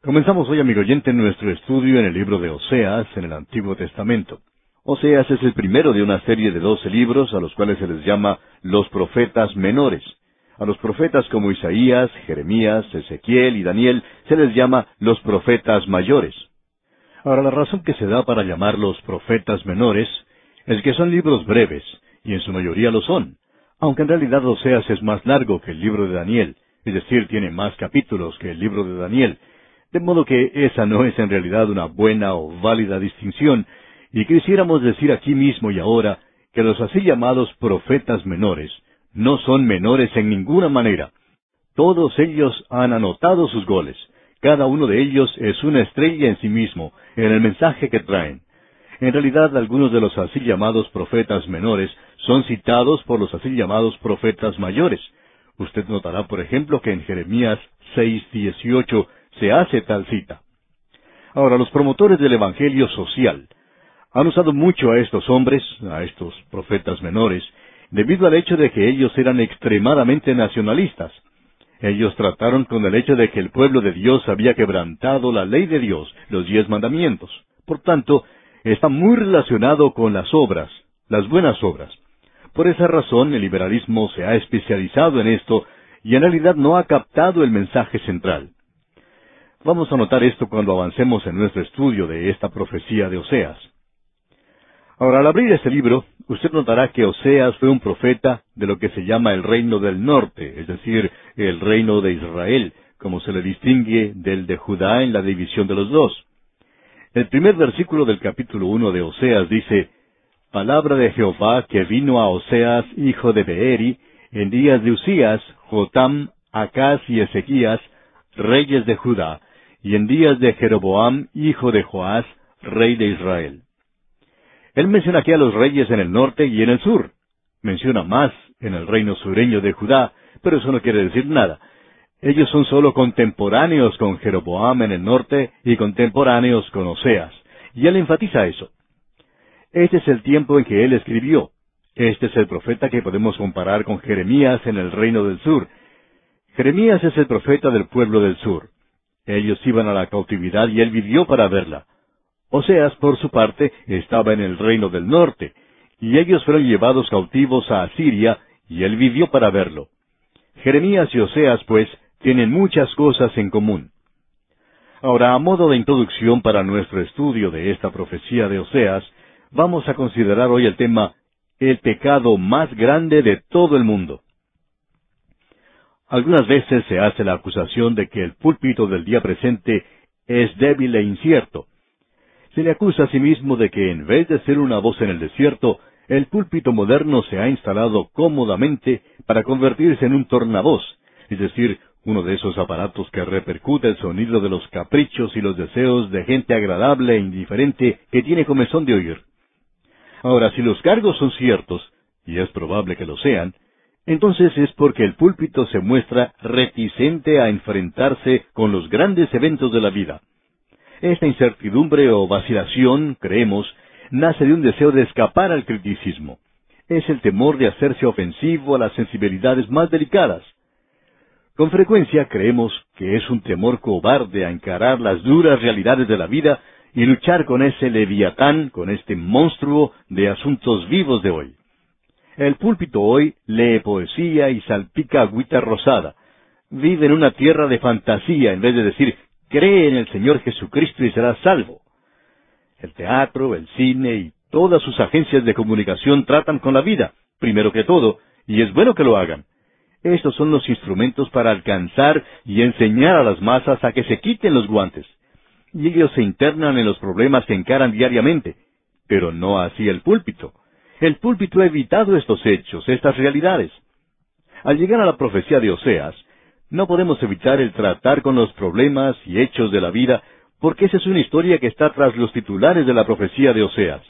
Comenzamos hoy, amigo oyente, nuestro estudio en el libro de Oseas, en el Antiguo Testamento. Oseas es el primero de una serie de doce libros a los cuales se les llama los profetas menores. A los profetas como Isaías, Jeremías, Ezequiel y Daniel se les llama los profetas mayores. Ahora, la razón que se da para llamarlos profetas menores es que son libros breves, y en su mayoría lo son, aunque en realidad Oseas es más largo que el libro de Daniel, es decir, tiene más capítulos que el libro de Daniel, de modo que esa no es en realidad una buena o válida distinción, y quisiéramos decir aquí mismo y ahora que los así llamados profetas menores no son menores en ninguna manera. Todos ellos han anotado sus goles. Cada uno de ellos es una estrella en sí mismo, en el mensaje que traen. En realidad, algunos de los así llamados profetas menores son citados por los así llamados profetas mayores. Usted notará, por ejemplo, que en Jeremías 6.18 se hace tal cita. Ahora, los promotores del Evangelio social han usado mucho a estos hombres, a estos profetas menores, debido al hecho de que ellos eran extremadamente nacionalistas. Ellos trataron con el hecho de que el pueblo de Dios había quebrantado la ley de Dios, los diez mandamientos. Por tanto, está muy relacionado con las obras, las buenas obras. Por esa razón el liberalismo se ha especializado en esto y en realidad no ha captado el mensaje central. Vamos a notar esto cuando avancemos en nuestro estudio de esta profecía de Oseas. Ahora, al abrir este libro, usted notará que Oseas fue un profeta de lo que se llama el reino del norte, es decir, el reino de Israel, como se le distingue del de Judá en la división de los dos. El primer versículo del capítulo uno de Oseas dice, Palabra de Jehová que vino a Oseas, hijo de Beeri, en días de Usías, Jotam, Acaz y Ezequías, reyes de Judá, y en días de Jeroboam, hijo de Joás, rey de Israel. Él menciona aquí a los reyes en el norte y en el sur. Menciona más en el reino sureño de Judá, pero eso no quiere decir nada. Ellos son solo contemporáneos con Jeroboam en el norte y contemporáneos con Oseas. Y él enfatiza eso. Este es el tiempo en que él escribió. Este es el profeta que podemos comparar con Jeremías en el reino del sur. Jeremías es el profeta del pueblo del sur. Ellos iban a la cautividad y él vivió para verla. Oseas, por su parte, estaba en el reino del norte, y ellos fueron llevados cautivos a Asiria, y él vivió para verlo. Jeremías y Oseas, pues, tienen muchas cosas en común. Ahora, a modo de introducción para nuestro estudio de esta profecía de Oseas, vamos a considerar hoy el tema el pecado más grande de todo el mundo. Algunas veces se hace la acusación de que el púlpito del día presente es débil e incierto, se le acusa a sí mismo de que en vez de ser una voz en el desierto, el púlpito moderno se ha instalado cómodamente para convertirse en un tornavoz, es decir, uno de esos aparatos que repercute el sonido de los caprichos y los deseos de gente agradable e indiferente que tiene comezón de oír. Ahora, si los cargos son ciertos, y es probable que lo sean, entonces es porque el púlpito se muestra reticente a enfrentarse con los grandes eventos de la vida. Esta incertidumbre o vacilación, creemos, nace de un deseo de escapar al criticismo. Es el temor de hacerse ofensivo a las sensibilidades más delicadas. Con frecuencia creemos que es un temor cobarde a encarar las duras realidades de la vida y luchar con ese leviatán, con este monstruo de asuntos vivos de hoy. El púlpito hoy lee poesía y salpica agüita rosada. Vive en una tierra de fantasía en vez de decir cree en el Señor Jesucristo y será salvo. El teatro, el cine y todas sus agencias de comunicación tratan con la vida, primero que todo, y es bueno que lo hagan. Estos son los instrumentos para alcanzar y enseñar a las masas a que se quiten los guantes. Y ellos se internan en los problemas que encaran diariamente, pero no así el púlpito. El púlpito ha evitado estos hechos, estas realidades. Al llegar a la profecía de Oseas, no podemos evitar el tratar con los problemas y hechos de la vida, porque esa es una historia que está tras los titulares de la profecía de Oseas.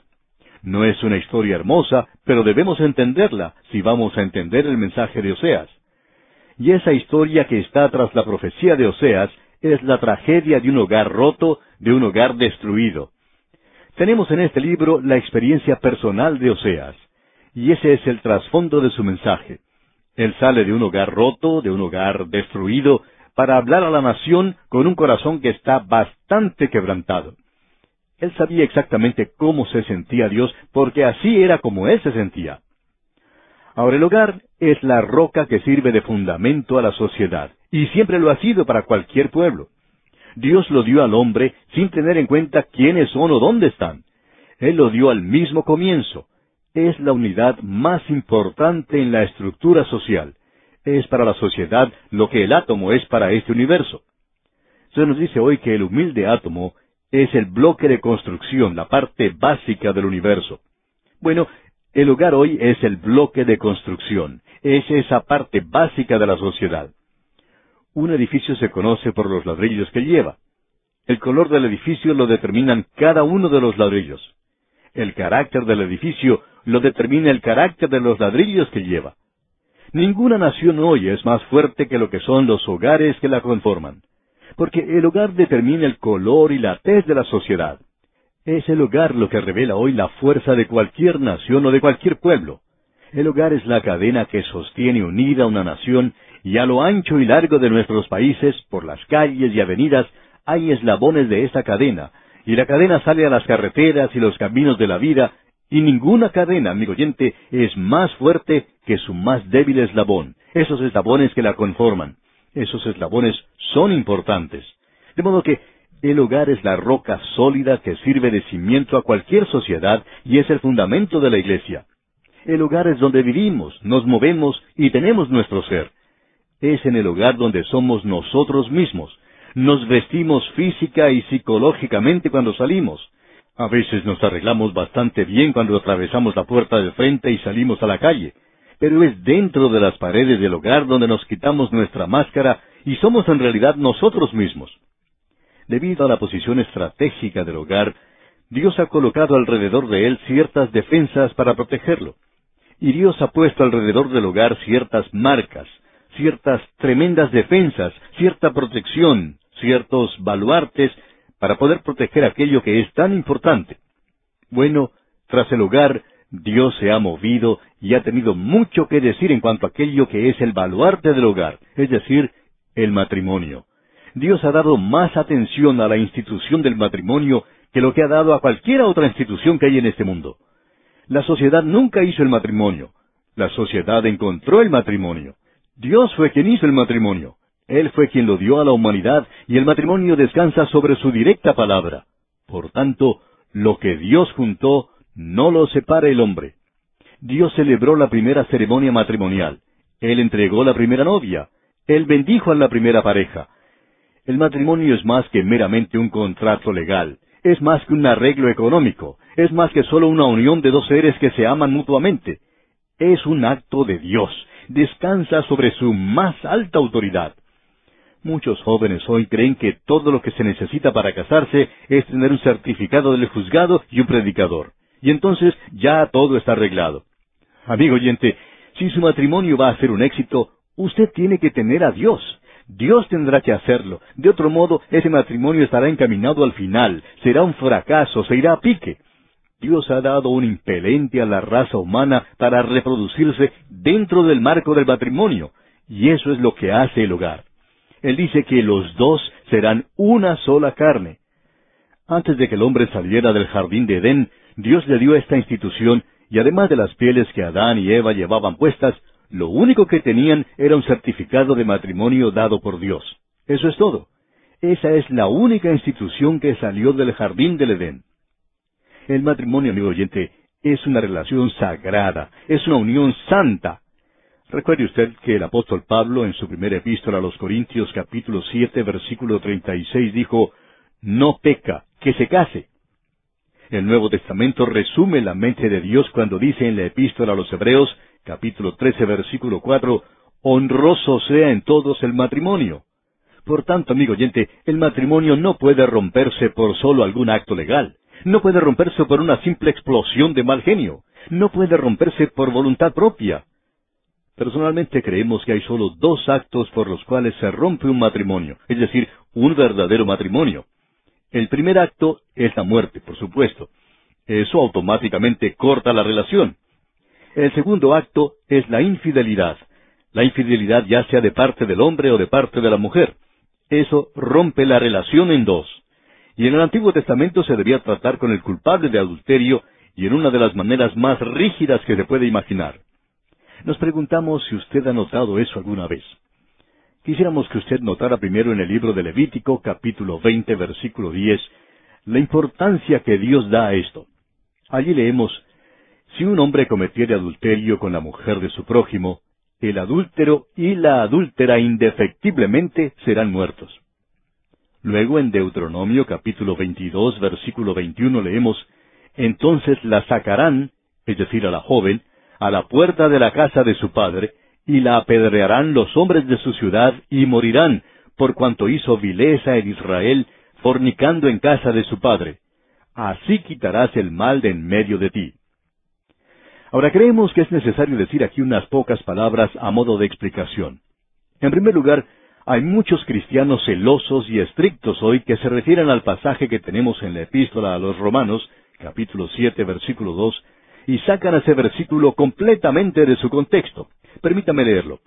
No es una historia hermosa, pero debemos entenderla si vamos a entender el mensaje de Oseas. Y esa historia que está tras la profecía de Oseas es la tragedia de un hogar roto, de un hogar destruido. Tenemos en este libro la experiencia personal de Oseas, y ese es el trasfondo de su mensaje. Él sale de un hogar roto, de un hogar destruido, para hablar a la nación con un corazón que está bastante quebrantado. Él sabía exactamente cómo se sentía Dios, porque así era como él se sentía. Ahora el hogar es la roca que sirve de fundamento a la sociedad, y siempre lo ha sido para cualquier pueblo. Dios lo dio al hombre sin tener en cuenta quiénes son o dónde están. Él lo dio al mismo comienzo. Es la unidad más importante en la estructura social. Es para la sociedad lo que el átomo es para este universo. Se nos dice hoy que el humilde átomo es el bloque de construcción, la parte básica del universo. Bueno, el hogar hoy es el bloque de construcción, es esa parte básica de la sociedad. Un edificio se conoce por los ladrillos que lleva. El color del edificio lo determinan cada uno de los ladrillos. El carácter del edificio lo determina el carácter de los ladrillos que lleva. Ninguna nación hoy es más fuerte que lo que son los hogares que la conforman porque el hogar determina el color y la tez de la sociedad. Es el hogar lo que revela hoy la fuerza de cualquier nación o de cualquier pueblo. El hogar es la cadena que sostiene unida una nación y a lo ancho y largo de nuestros países, por las calles y avenidas, hay eslabones de esa cadena, y la cadena sale a las carreteras y los caminos de la vida, y ninguna cadena, amigo oyente, es más fuerte que su más débil eslabón, esos eslabones que la conforman. Esos eslabones son importantes. De modo que el hogar es la roca sólida que sirve de cimiento a cualquier sociedad y es el fundamento de la iglesia. El hogar es donde vivimos, nos movemos y tenemos nuestro ser. Es en el hogar donde somos nosotros mismos. Nos vestimos física y psicológicamente cuando salimos. A veces nos arreglamos bastante bien cuando atravesamos la puerta de frente y salimos a la calle pero es dentro de las paredes del hogar donde nos quitamos nuestra máscara y somos en realidad nosotros mismos. Debido a la posición estratégica del hogar, Dios ha colocado alrededor de él ciertas defensas para protegerlo. Y Dios ha puesto alrededor del hogar ciertas marcas, ciertas tremendas defensas, cierta protección, ciertos baluartes para poder proteger aquello que es tan importante. Bueno, tras el hogar, Dios se ha movido y ha tenido mucho que decir en cuanto a aquello que es el baluarte del hogar, es decir, el matrimonio. Dios ha dado más atención a la institución del matrimonio que lo que ha dado a cualquier otra institución que hay en este mundo. La sociedad nunca hizo el matrimonio. La sociedad encontró el matrimonio. Dios fue quien hizo el matrimonio. Él fue quien lo dio a la humanidad y el matrimonio descansa sobre su directa palabra. Por tanto, lo que Dios juntó, no lo separe el hombre. Dios celebró la primera ceremonia matrimonial. Él entregó la primera novia. Él bendijo a la primera pareja. El matrimonio es más que meramente un contrato legal. Es más que un arreglo económico. Es más que solo una unión de dos seres que se aman mutuamente. Es un acto de Dios. Descansa sobre su más alta autoridad. Muchos jóvenes hoy creen que todo lo que se necesita para casarse es tener un certificado del juzgado y un predicador y entonces ya todo está arreglado. Amigo oyente, si su matrimonio va a ser un éxito, usted tiene que tener a Dios. Dios tendrá que hacerlo. De otro modo, ese matrimonio estará encaminado al final, será un fracaso, se irá a pique. Dios ha dado un impelente a la raza humana para reproducirse dentro del marco del matrimonio, y eso es lo que hace el hogar. Él dice que los dos serán una sola carne. Antes de que el hombre saliera del jardín de Edén, Dios le dio esta institución y además de las pieles que Adán y Eva llevaban puestas, lo único que tenían era un certificado de matrimonio dado por Dios. Eso es todo. Esa es la única institución que salió del jardín del Edén. El matrimonio, amigo oyente, es una relación sagrada, es una unión santa. Recuerde usted que el apóstol Pablo en su primera epístola a los Corintios capítulo siete versículo treinta y seis dijo, No peca, que se case. El Nuevo Testamento resume la mente de Dios cuando dice en la epístola a los Hebreos, capítulo 13, versículo 4, honroso sea en todos el matrimonio. Por tanto, amigo oyente, el matrimonio no puede romperse por solo algún acto legal. No puede romperse por una simple explosión de mal genio. No puede romperse por voluntad propia. Personalmente creemos que hay solo dos actos por los cuales se rompe un matrimonio, es decir, un verdadero matrimonio. El primer acto es la muerte, por supuesto. Eso automáticamente corta la relación. El segundo acto es la infidelidad. La infidelidad ya sea de parte del hombre o de parte de la mujer. eso rompe la relación en dos. Y en el Antiguo Testamento se debía tratar con el culpable de adulterio y en una de las maneras más rígidas que se puede imaginar. Nos preguntamos si usted ha notado eso alguna vez. Quisiéramos que usted notara primero en el libro de Levítico, capítulo 20, versículo 10, la importancia que Dios da a esto. Allí leemos, si un hombre cometiere adulterio con la mujer de su prójimo, el adúltero y la adúltera indefectiblemente serán muertos. Luego en Deuteronomio capítulo 22 versículo 21 leemos, Entonces la sacarán, es decir, a la joven, a la puerta de la casa de su padre, y la apedrearán los hombres de su ciudad, y morirán, por cuanto hizo vileza en Israel, fornicando en casa de su padre. Así quitarás el mal de en medio de ti. Ahora creemos que es necesario decir aquí unas pocas palabras a modo de explicación. En primer lugar, hay muchos cristianos celosos y estrictos hoy que se refieren al pasaje que tenemos en la epístola a los Romanos, capítulo siete, versículo dos, y sacan ese versículo completamente de su contexto. Permítame leerlo.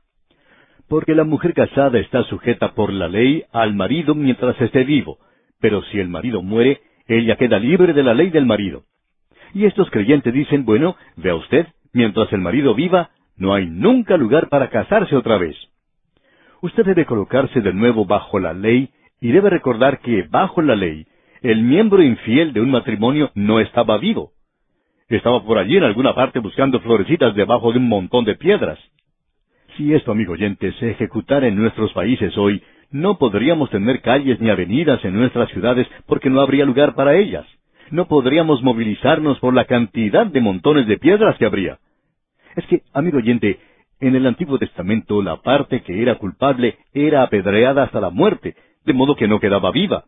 Porque la mujer casada está sujeta por la ley al marido mientras esté vivo, pero si el marido muere, ella queda libre de la ley del marido. Y estos creyentes dicen, bueno, vea usted, mientras el marido viva, no hay nunca lugar para casarse otra vez. Usted debe colocarse de nuevo bajo la ley y debe recordar que bajo la ley, el miembro infiel de un matrimonio no estaba vivo. Estaba por allí en alguna parte buscando florecitas debajo de un montón de piedras. Si esto, amigo oyente, se ejecutara en nuestros países hoy, no podríamos tener calles ni avenidas en nuestras ciudades porque no habría lugar para ellas no podríamos movilizarnos por la cantidad de montones de piedras que habría. Es que, amigo oyente, en el Antiguo Testamento la parte que era culpable era apedreada hasta la muerte, de modo que no quedaba viva.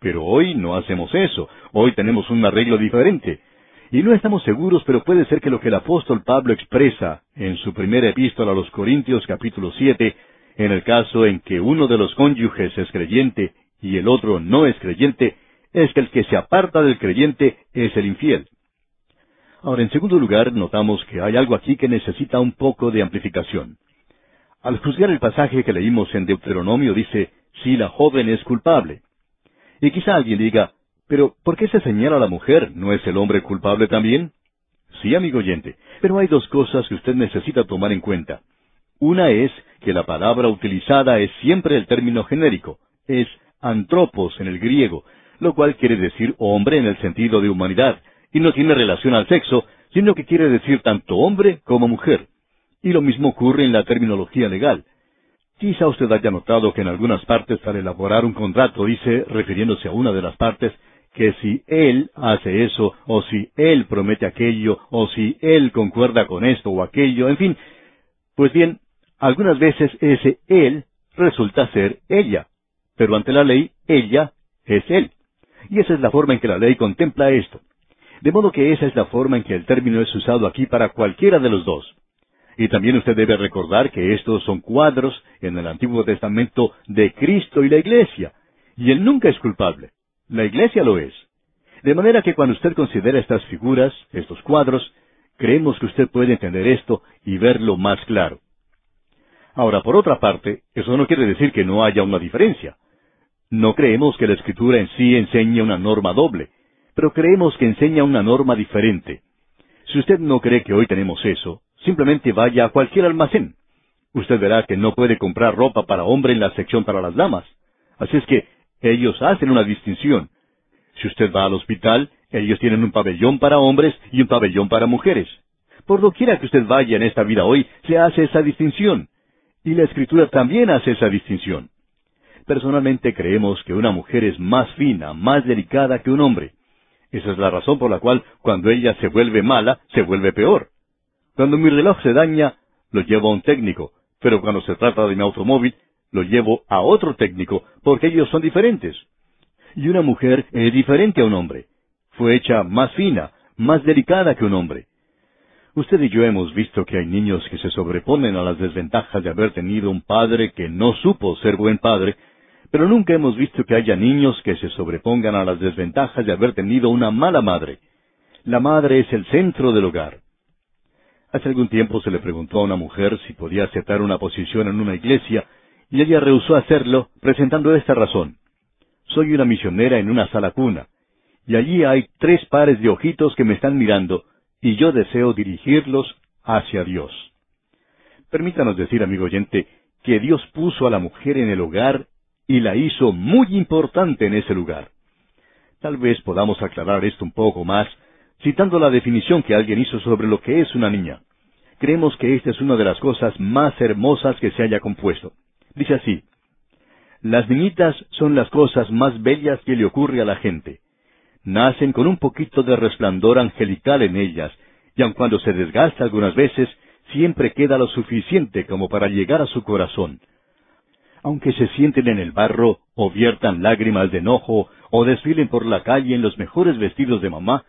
Pero hoy no hacemos eso, hoy tenemos un arreglo diferente. Y no estamos seguros, pero puede ser que lo que el apóstol Pablo expresa en su primera epístola a los Corintios capítulo siete, en el caso en que uno de los cónyuges es creyente y el otro no es creyente, es que el que se aparta del creyente es el infiel. Ahora, en segundo lugar, notamos que hay algo aquí que necesita un poco de amplificación. Al juzgar el pasaje que leímos en Deuteronomio dice, si la joven es culpable. Y quizá alguien diga, pero ¿por qué se señala a la mujer? ¿No es el hombre culpable también? Sí, amigo oyente, pero hay dos cosas que usted necesita tomar en cuenta. Una es que la palabra utilizada es siempre el término genérico, es antropos en el griego, lo cual quiere decir hombre en el sentido de humanidad, y no tiene relación al sexo, sino que quiere decir tanto hombre como mujer. Y lo mismo ocurre en la terminología legal. Quizá usted haya notado que en algunas partes al elaborar un contrato dice, refiriéndose a una de las partes, que si él hace eso, o si él promete aquello, o si él concuerda con esto o aquello, en fin. Pues bien, algunas veces ese él resulta ser ella, pero ante la ley ella es él. Y esa es la forma en que la ley contempla esto. De modo que esa es la forma en que el término es usado aquí para cualquiera de los dos. Y también usted debe recordar que estos son cuadros en el Antiguo Testamento de Cristo y la Iglesia. Y Él nunca es culpable. La Iglesia lo es. De manera que cuando usted considera estas figuras, estos cuadros, creemos que usted puede entender esto y verlo más claro. Ahora, por otra parte, eso no quiere decir que no haya una diferencia. No creemos que la Escritura en sí enseñe una norma doble, pero creemos que enseña una norma diferente. Si usted no cree que hoy tenemos eso, simplemente vaya a cualquier almacén. Usted verá que no puede comprar ropa para hombre en la sección para las damas. Así es que ellos hacen una distinción. Si usted va al hospital, ellos tienen un pabellón para hombres y un pabellón para mujeres. Por doquiera que usted vaya en esta vida hoy, se hace esa distinción. Y la Escritura también hace esa distinción. Personalmente creemos que una mujer es más fina, más delicada que un hombre. Esa es la razón por la cual cuando ella se vuelve mala, se vuelve peor. Cuando mi reloj se daña, lo llevo a un técnico, pero cuando se trata de mi automóvil, lo llevo a otro técnico, porque ellos son diferentes. Y una mujer es diferente a un hombre. Fue hecha más fina, más delicada que un hombre. Usted y yo hemos visto que hay niños que se sobreponen a las desventajas de haber tenido un padre que no supo ser buen padre, pero nunca hemos visto que haya niños que se sobrepongan a las desventajas de haber tenido una mala madre. La madre es el centro del hogar. Hace algún tiempo se le preguntó a una mujer si podía aceptar una posición en una iglesia, y ella rehusó hacerlo, presentando esta razón. Soy una misionera en una sala cuna, y allí hay tres pares de ojitos que me están mirando, y yo deseo dirigirlos hacia Dios. Permítanos decir, amigo oyente, que Dios puso a la mujer en el hogar y la hizo muy importante en ese lugar. Tal vez podamos aclarar esto un poco más, citando la definición que alguien hizo sobre lo que es una niña. Creemos que esta es una de las cosas más hermosas que se haya compuesto. Dice así, Las niñitas son las cosas más bellas que le ocurre a la gente. Nacen con un poquito de resplandor angelical en ellas, y aun cuando se desgasta algunas veces, siempre queda lo suficiente como para llegar a su corazón. Aunque se sienten en el barro, o viertan lágrimas de enojo, o desfilen por la calle en los mejores vestidos de mamá,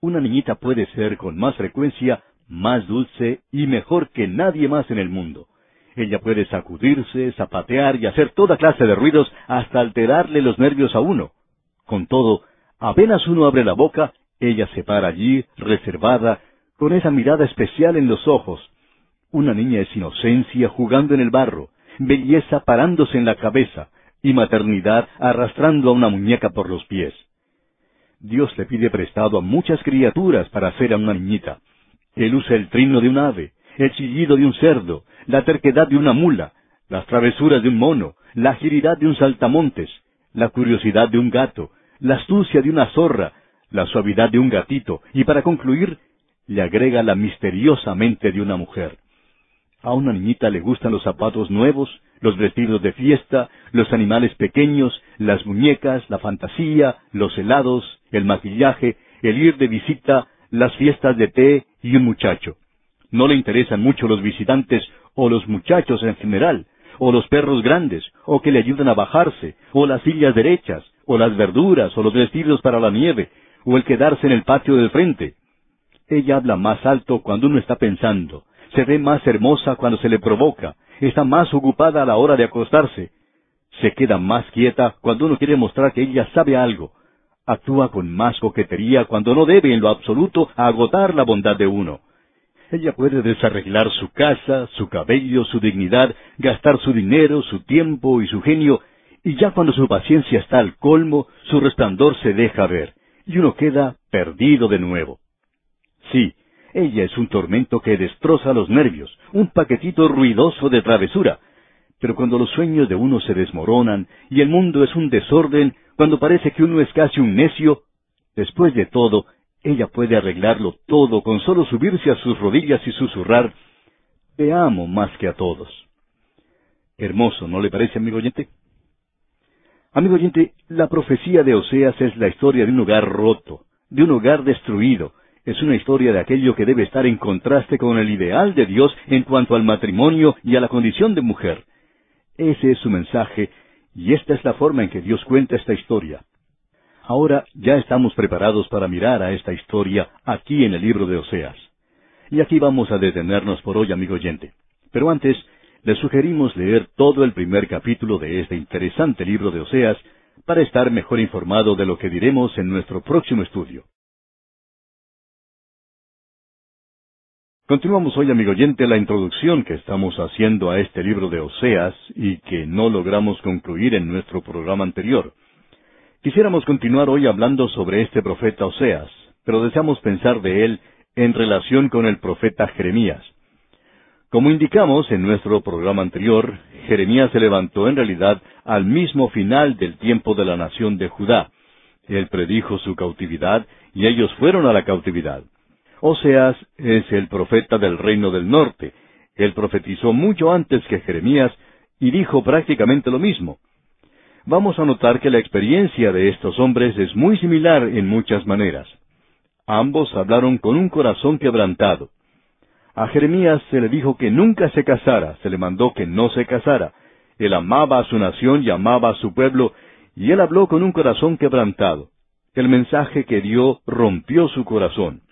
una niñita puede ser con más frecuencia más dulce y mejor que nadie más en el mundo. Ella puede sacudirse, zapatear y hacer toda clase de ruidos hasta alterarle los nervios a uno. Con todo, apenas uno abre la boca, ella se para allí, reservada, con esa mirada especial en los ojos. Una niña es inocencia jugando en el barro, belleza parándose en la cabeza, y maternidad arrastrando a una muñeca por los pies. Dios le pide prestado a muchas criaturas para hacer a una niñita. Él usa el trino de un ave, el chillido de un cerdo, la terquedad de una mula, las travesuras de un mono, la agilidad de un saltamontes, la curiosidad de un gato, la astucia de una zorra, la suavidad de un gatito, y para concluir, le agrega la misteriosa mente de una mujer. A una niñita le gustan los zapatos nuevos, los vestidos de fiesta, los animales pequeños, las muñecas, la fantasía, los helados, el maquillaje, el ir de visita, las fiestas de té y un muchacho. No le interesan mucho los visitantes o los muchachos en general, o los perros grandes, o que le ayudan a bajarse, o las sillas derechas, o las verduras, o los vestidos para la nieve, o el quedarse en el patio del frente. Ella habla más alto cuando uno está pensando, se ve más hermosa cuando se le provoca, está más ocupada a la hora de acostarse, se queda más quieta cuando uno quiere mostrar que ella sabe algo, actúa con más coquetería cuando no debe en lo absoluto agotar la bondad de uno. Ella puede desarreglar su casa, su cabello, su dignidad, gastar su dinero, su tiempo y su genio, y ya cuando su paciencia está al colmo, su resplandor se deja ver, y uno queda perdido de nuevo. Sí, ella es un tormento que destroza los nervios, un paquetito ruidoso de travesura, pero cuando los sueños de uno se desmoronan y el mundo es un desorden, cuando parece que uno es casi un necio, después de todo, ella puede arreglarlo todo con solo subirse a sus rodillas y susurrar, Te amo más que a todos. Hermoso, ¿no le parece, amigo oyente? Amigo oyente, la profecía de Oseas es la historia de un hogar roto, de un hogar destruido. Es una historia de aquello que debe estar en contraste con el ideal de Dios en cuanto al matrimonio y a la condición de mujer. Ese es su mensaje, y esta es la forma en que Dios cuenta esta historia. Ahora ya estamos preparados para mirar a esta historia aquí en el libro de Oseas. Y aquí vamos a detenernos por hoy, amigo oyente. Pero antes, le sugerimos leer todo el primer capítulo de este interesante libro de Oseas para estar mejor informado de lo que diremos en nuestro próximo estudio. Continuamos hoy, amigo oyente, la introducción que estamos haciendo a este libro de Oseas y que no logramos concluir en nuestro programa anterior. Quisiéramos continuar hoy hablando sobre este profeta Oseas, pero deseamos pensar de él en relación con el profeta Jeremías. Como indicamos en nuestro programa anterior, Jeremías se levantó en realidad al mismo final del tiempo de la nación de Judá. Él predijo su cautividad y ellos fueron a la cautividad. Oseas es el profeta del reino del norte. Él profetizó mucho antes que Jeremías y dijo prácticamente lo mismo. Vamos a notar que la experiencia de estos hombres es muy similar en muchas maneras. Ambos hablaron con un corazón quebrantado. A Jeremías se le dijo que nunca se casara, se le mandó que no se casara. Él amaba a su nación y amaba a su pueblo, y él habló con un corazón quebrantado. El mensaje que dio rompió su corazón.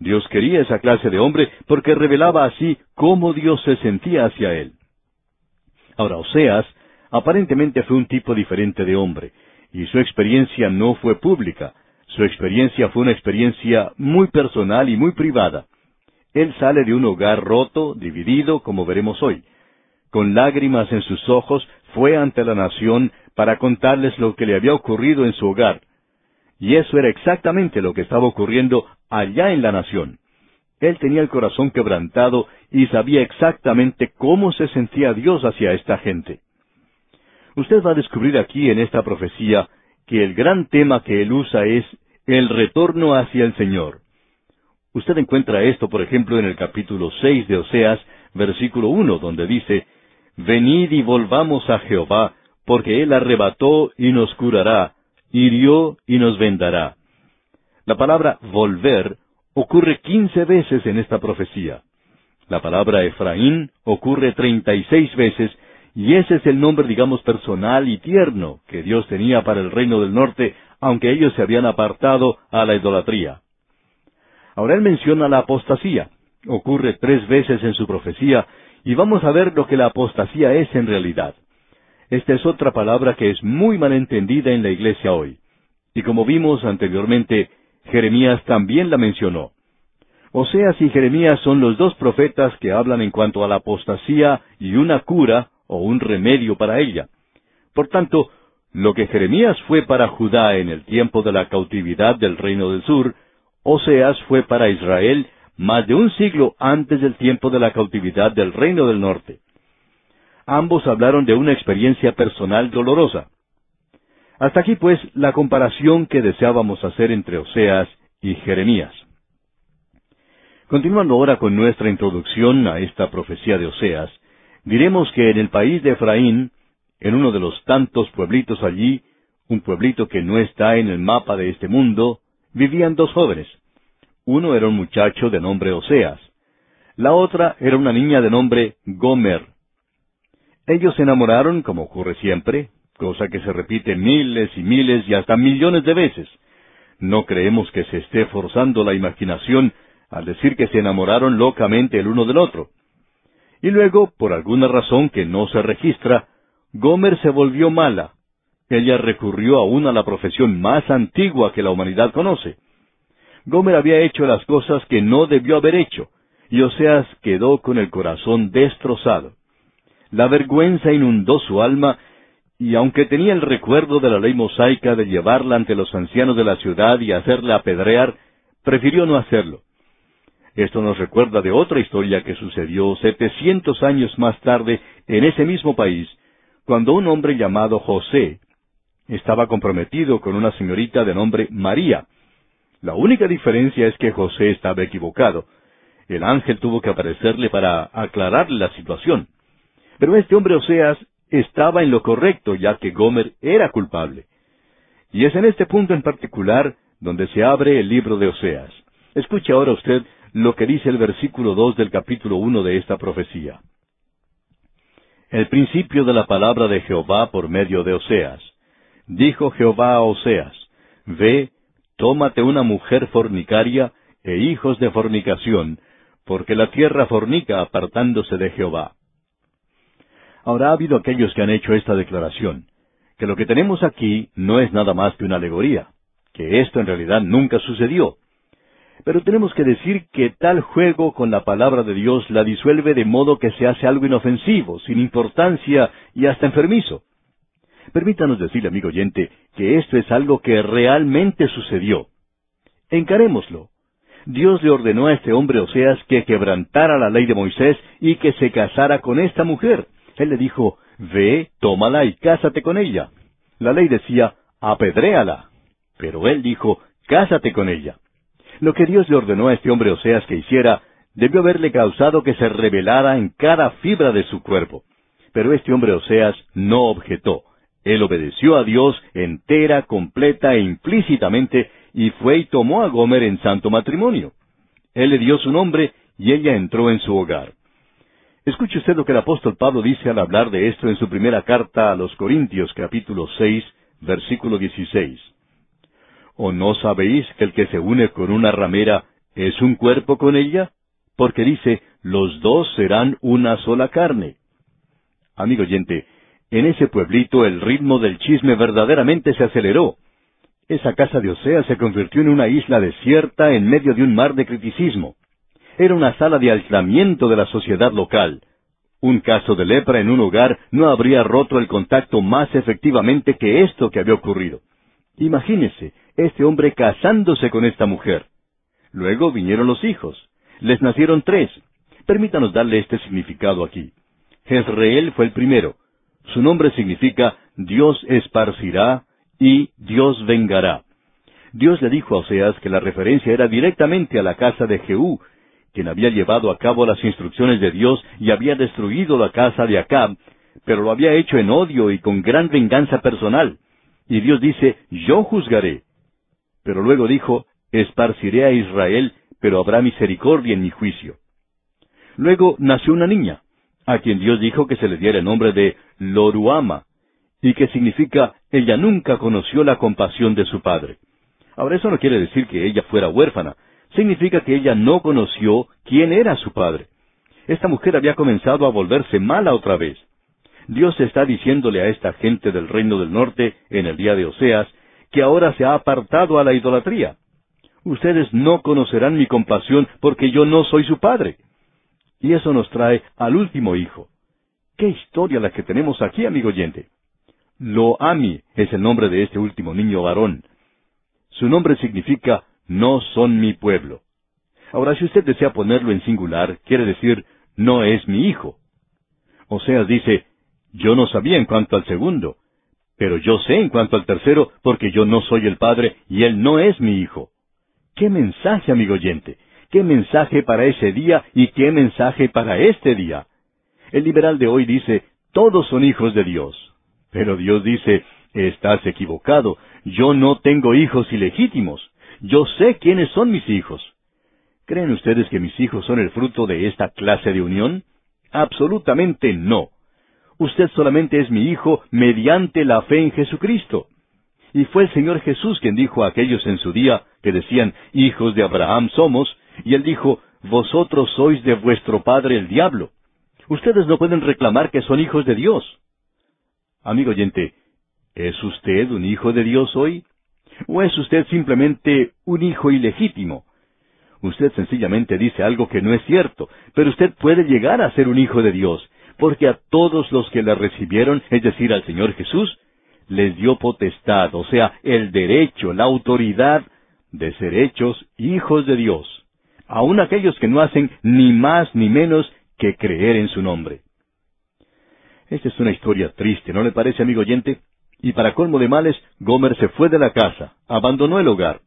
Dios quería esa clase de hombre porque revelaba así cómo Dios se sentía hacia él. Ahora, Oseas aparentemente fue un tipo diferente de hombre, y su experiencia no fue pública, su experiencia fue una experiencia muy personal y muy privada. Él sale de un hogar roto, dividido, como veremos hoy. con lágrimas en sus ojos, fue ante la nación para contarles lo que le había ocurrido en su hogar. Y eso era exactamente lo que estaba ocurriendo allá en la nación. Él tenía el corazón quebrantado y sabía exactamente cómo se sentía Dios hacia esta gente. Usted va a descubrir aquí en esta profecía que el gran tema que él usa es el retorno hacia el Señor. Usted encuentra esto, por ejemplo, en el capítulo seis de Oseas, versículo uno, donde dice, Venid y volvamos a Jehová, porque Él arrebató y nos curará, hirió y nos vendará. La palabra volver ocurre quince veces en esta profecía. La palabra Efraín ocurre treinta y seis veces, y ese es el nombre, digamos, personal y tierno que Dios tenía para el reino del norte, aunque ellos se habían apartado a la idolatría. Ahora él menciona la apostasía. Ocurre tres veces en su profecía, y vamos a ver lo que la apostasía es en realidad. Esta es otra palabra que es muy mal entendida en la iglesia hoy. Y como vimos anteriormente, Jeremías también la mencionó. Oseas y Jeremías son los dos profetas que hablan en cuanto a la apostasía y una cura o un remedio para ella. Por tanto, lo que Jeremías fue para Judá en el tiempo de la cautividad del reino del sur, Oseas fue para Israel más de un siglo antes del tiempo de la cautividad del reino del norte. Ambos hablaron de una experiencia personal dolorosa. Hasta aquí, pues, la comparación que deseábamos hacer entre Oseas y Jeremías. Continuando ahora con nuestra introducción a esta profecía de Oseas, diremos que en el país de Efraín, en uno de los tantos pueblitos allí, un pueblito que no está en el mapa de este mundo, vivían dos jóvenes. Uno era un muchacho de nombre Oseas. La otra era una niña de nombre Gomer. Ellos se enamoraron, como ocurre siempre, cosa que se repite miles y miles y hasta millones de veces. No creemos que se esté forzando la imaginación al decir que se enamoraron locamente el uno del otro. Y luego, por alguna razón que no se registra, Gomer se volvió mala. Ella recurrió aún a la profesión más antigua que la humanidad conoce. Gomer había hecho las cosas que no debió haber hecho, y Oseas quedó con el corazón destrozado. La vergüenza inundó su alma y aunque tenía el recuerdo de la ley mosaica de llevarla ante los ancianos de la ciudad y hacerla apedrear, prefirió no hacerlo. Esto nos recuerda de otra historia que sucedió setecientos años más tarde en ese mismo país, cuando un hombre llamado José estaba comprometido con una señorita de nombre María. La única diferencia es que José estaba equivocado. El ángel tuvo que aparecerle para aclararle la situación. Pero este hombre Oseas estaba en lo correcto, ya que Gomer era culpable. Y es en este punto en particular donde se abre el libro de Oseas. Escuche ahora usted lo que dice el versículo dos del capítulo uno de esta profecía. El principio de la palabra de Jehová por medio de Oseas. Dijo Jehová a Oseas, Ve, tómate una mujer fornicaria e hijos de fornicación, porque la tierra fornica apartándose de Jehová. Ahora ha habido aquellos que han hecho esta declaración, que lo que tenemos aquí no es nada más que una alegoría, que esto en realidad nunca sucedió. Pero tenemos que decir que tal juego con la palabra de Dios la disuelve de modo que se hace algo inofensivo, sin importancia y hasta enfermizo. Permítanos decirle, amigo oyente, que esto es algo que realmente sucedió. Encarémoslo. Dios le ordenó a este hombre Oseas que quebrantara la ley de Moisés y que se casara con esta mujer. Él le dijo, Ve, tómala y cásate con ella. La ley decía, apedréala. Pero él dijo, Cásate con ella. Lo que Dios le ordenó a este hombre Oseas que hiciera, debió haberle causado que se rebelara en cada fibra de su cuerpo. Pero este hombre Oseas no objetó. Él obedeció a Dios entera, completa e implícitamente, y fue y tomó a Gomer en santo matrimonio. Él le dio su nombre, y ella entró en su hogar. Escuche usted lo que el apóstol Pablo dice al hablar de esto en su primera carta a los Corintios capítulo seis, versículo dieciséis. ¿O no sabéis que el que se une con una ramera es un cuerpo con ella? Porque dice, los dos serán una sola carne. Amigo oyente, en ese pueblito el ritmo del chisme verdaderamente se aceleró. Esa casa de Osea se convirtió en una isla desierta en medio de un mar de criticismo. Era una sala de aislamiento de la sociedad local, Un caso de lepra en un hogar no habría roto el contacto más efectivamente que esto que había ocurrido. Imagínese, este hombre casándose con esta mujer. Luego vinieron los hijos. Les nacieron tres. Permítanos darle este significado aquí. Jezreel fue el primero. Su nombre significa Dios esparcirá y Dios vengará. Dios le dijo a Oseas que la referencia era directamente a la casa de Jehú, quien había llevado a cabo las instrucciones de Dios y había destruido la casa de Acab, pero lo había hecho en odio y con gran venganza personal. Y Dios dice, yo juzgaré. Pero luego dijo, esparciré a Israel, pero habrá misericordia en mi juicio. Luego nació una niña, a quien Dios dijo que se le diera el nombre de Loruama, y que significa ella nunca conoció la compasión de su padre. Ahora eso no quiere decir que ella fuera huérfana, significa que ella no conoció quién era su padre. Esta mujer había comenzado a volverse mala otra vez. Dios está diciéndole a esta gente del reino del norte, en el día de Oseas, que ahora se ha apartado a la idolatría. Ustedes no conocerán mi compasión porque yo no soy su padre. Y eso nos trae al último hijo. ¿Qué historia la que tenemos aquí, amigo oyente? Loami es el nombre de este último niño varón. Su nombre significa no son mi pueblo. Ahora, si usted desea ponerlo en singular, quiere decir no es mi hijo. Oseas dice, yo no sabía en cuanto al segundo, pero yo sé en cuanto al tercero, porque yo no soy el padre y él no es mi hijo. ¿Qué mensaje, amigo oyente? ¿Qué mensaje para ese día y qué mensaje para este día? El liberal de hoy dice, todos son hijos de Dios. Pero Dios dice, estás equivocado, yo no tengo hijos ilegítimos. Yo sé quiénes son mis hijos. ¿Creen ustedes que mis hijos son el fruto de esta clase de unión? Absolutamente no. Usted solamente es mi hijo mediante la fe en Jesucristo. Y fue el Señor Jesús quien dijo a aquellos en su día que decían, hijos de Abraham somos, y él dijo, vosotros sois de vuestro padre el diablo. Ustedes no pueden reclamar que son hijos de Dios. Amigo oyente, ¿es usted un hijo de Dios hoy? ¿O es usted simplemente un hijo ilegítimo? Usted sencillamente dice algo que no es cierto, pero usted puede llegar a ser un hijo de Dios, porque a todos los que le recibieron, es decir, al Señor Jesús, les dio potestad, o sea, el derecho, la autoridad de ser hechos hijos de Dios, aun aquellos que no hacen ni más ni menos que creer en su nombre. Esta es una historia triste, ¿no le parece, amigo oyente? Y para colmo de males, Gomer se fue de la casa, abandonó el hogar.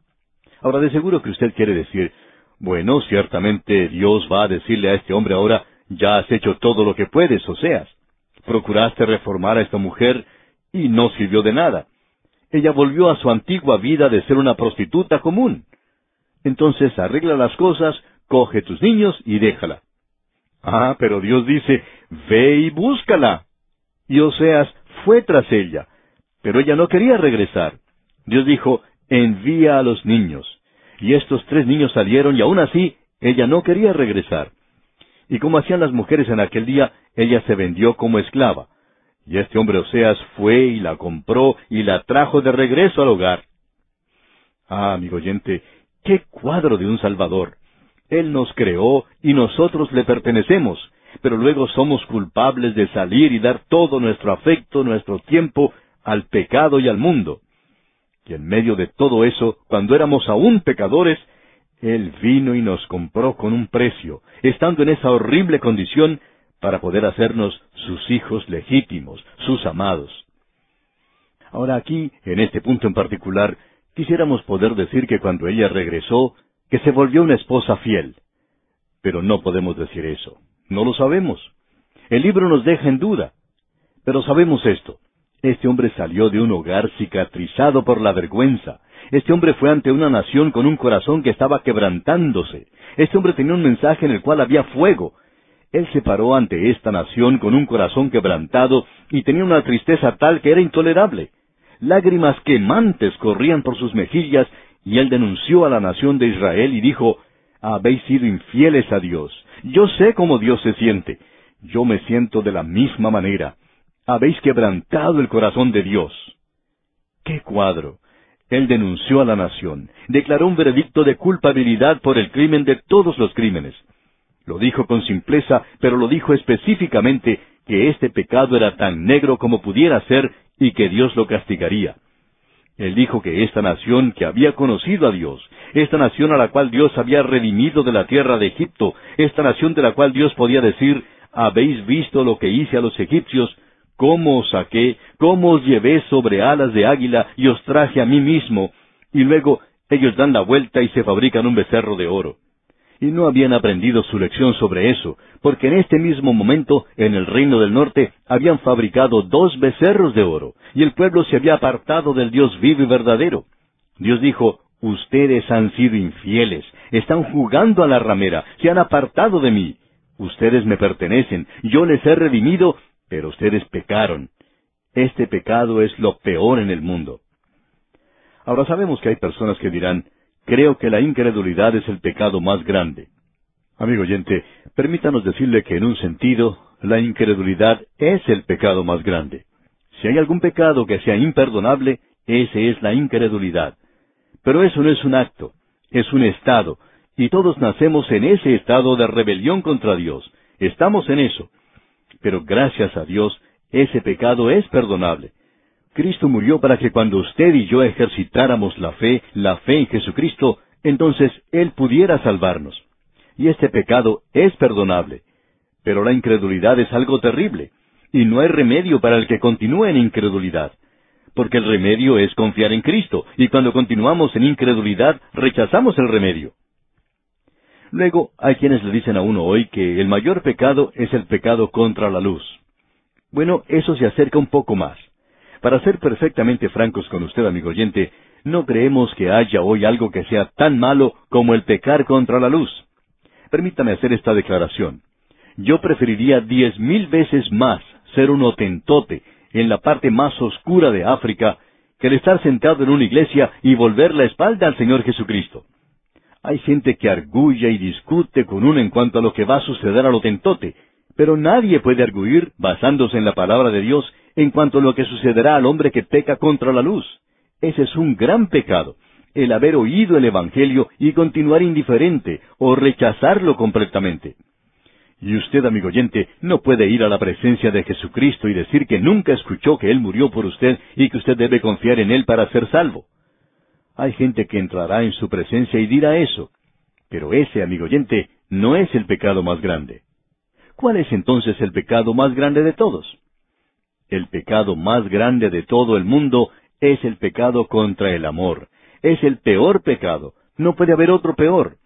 Ahora, de seguro que usted quiere decir, bueno, ciertamente Dios va a decirle a este hombre ahora, ya has hecho todo lo que puedes, o seas. Procuraste reformar a esta mujer y no sirvió de nada. Ella volvió a su antigua vida de ser una prostituta común. Entonces arregla las cosas, coge tus niños y déjala. Ah, pero Dios dice, ve y búscala. Y Oseas fue tras ella, pero ella no quería regresar. Dios dijo, envía a los niños. Y estos tres niños salieron y aún así ella no quería regresar. Y como hacían las mujeres en aquel día, ella se vendió como esclava. Y este hombre Oseas fue y la compró y la trajo de regreso al hogar. Ah, amigo oyente, qué cuadro de un Salvador. Él nos creó y nosotros le pertenecemos, pero luego somos culpables de salir y dar todo nuestro afecto, nuestro tiempo al pecado y al mundo. Y en medio de todo eso, cuando éramos aún pecadores, Él vino y nos compró con un precio, estando en esa horrible condición, para poder hacernos sus hijos legítimos, sus amados. Ahora aquí, en este punto en particular, quisiéramos poder decir que cuando ella regresó, que se volvió una esposa fiel. Pero no podemos decir eso. No lo sabemos. El libro nos deja en duda. Pero sabemos esto. Este hombre salió de un hogar cicatrizado por la vergüenza. Este hombre fue ante una nación con un corazón que estaba quebrantándose. Este hombre tenía un mensaje en el cual había fuego. Él se paró ante esta nación con un corazón quebrantado y tenía una tristeza tal que era intolerable. Lágrimas quemantes corrían por sus mejillas y él denunció a la nación de Israel y dijo, Habéis sido infieles a Dios. Yo sé cómo Dios se siente. Yo me siento de la misma manera habéis quebrantado el corazón de Dios. ¡Qué cuadro! Él denunció a la nación, declaró un veredicto de culpabilidad por el crimen de todos los crímenes. Lo dijo con simpleza, pero lo dijo específicamente que este pecado era tan negro como pudiera ser y que Dios lo castigaría. Él dijo que esta nación que había conocido a Dios, esta nación a la cual Dios había redimido de la tierra de Egipto, esta nación de la cual Dios podía decir, habéis visto lo que hice a los egipcios, cómo os saqué, cómo os llevé sobre alas de águila y os traje a mí mismo, y luego ellos dan la vuelta y se fabrican un becerro de oro y no habían aprendido su lección sobre eso, porque en este mismo momento, en el reino del norte, habían fabricado dos becerros de oro, y el pueblo se había apartado del Dios vivo y verdadero. Dios dijo, Ustedes han sido infieles, están jugando a la ramera, se han apartado de mí. Ustedes me pertenecen, yo les he redimido, pero ustedes pecaron. Este pecado es lo peor en el mundo. Ahora sabemos que hay personas que dirán, Creo que la incredulidad es el pecado más grande. Amigo oyente, permítanos decirle que en un sentido, la incredulidad es el pecado más grande. Si hay algún pecado que sea imperdonable, ese es la incredulidad. Pero eso no es un acto, es un estado, y todos nacemos en ese estado de rebelión contra Dios. Estamos en eso. Pero gracias a Dios, ese pecado es perdonable. Cristo murió para que cuando usted y yo ejercitáramos la fe, la fe en Jesucristo, entonces Él pudiera salvarnos. Y este pecado es perdonable. Pero la incredulidad es algo terrible, y no hay remedio para el que continúe en incredulidad. Porque el remedio es confiar en Cristo, y cuando continuamos en incredulidad, rechazamos el remedio. Luego, hay quienes le dicen a uno hoy que el mayor pecado es el pecado contra la luz. Bueno, eso se acerca un poco más. Para ser perfectamente francos con usted, amigo oyente, no creemos que haya hoy algo que sea tan malo como el pecar contra la luz. Permítame hacer esta declaración. Yo preferiría diez mil veces más ser un otentote en la parte más oscura de África que el estar sentado en una iglesia y volver la espalda al Señor Jesucristo. Hay gente que argulla y discute con uno en cuanto a lo que va a suceder al otentote, pero nadie puede arguir, basándose en la palabra de Dios, en cuanto a lo que sucederá al hombre que peca contra la luz. Ese es un gran pecado, el haber oído el Evangelio y continuar indiferente o rechazarlo completamente. Y usted, amigo oyente, no puede ir a la presencia de Jesucristo y decir que nunca escuchó que Él murió por usted y que usted debe confiar en Él para ser salvo. Hay gente que entrará en su presencia y dirá eso. Pero ese, amigo oyente, no es el pecado más grande. ¿Cuál es entonces el pecado más grande de todos? El pecado más grande de todo el mundo es el pecado contra el amor. Es el peor pecado. No puede haber otro peor.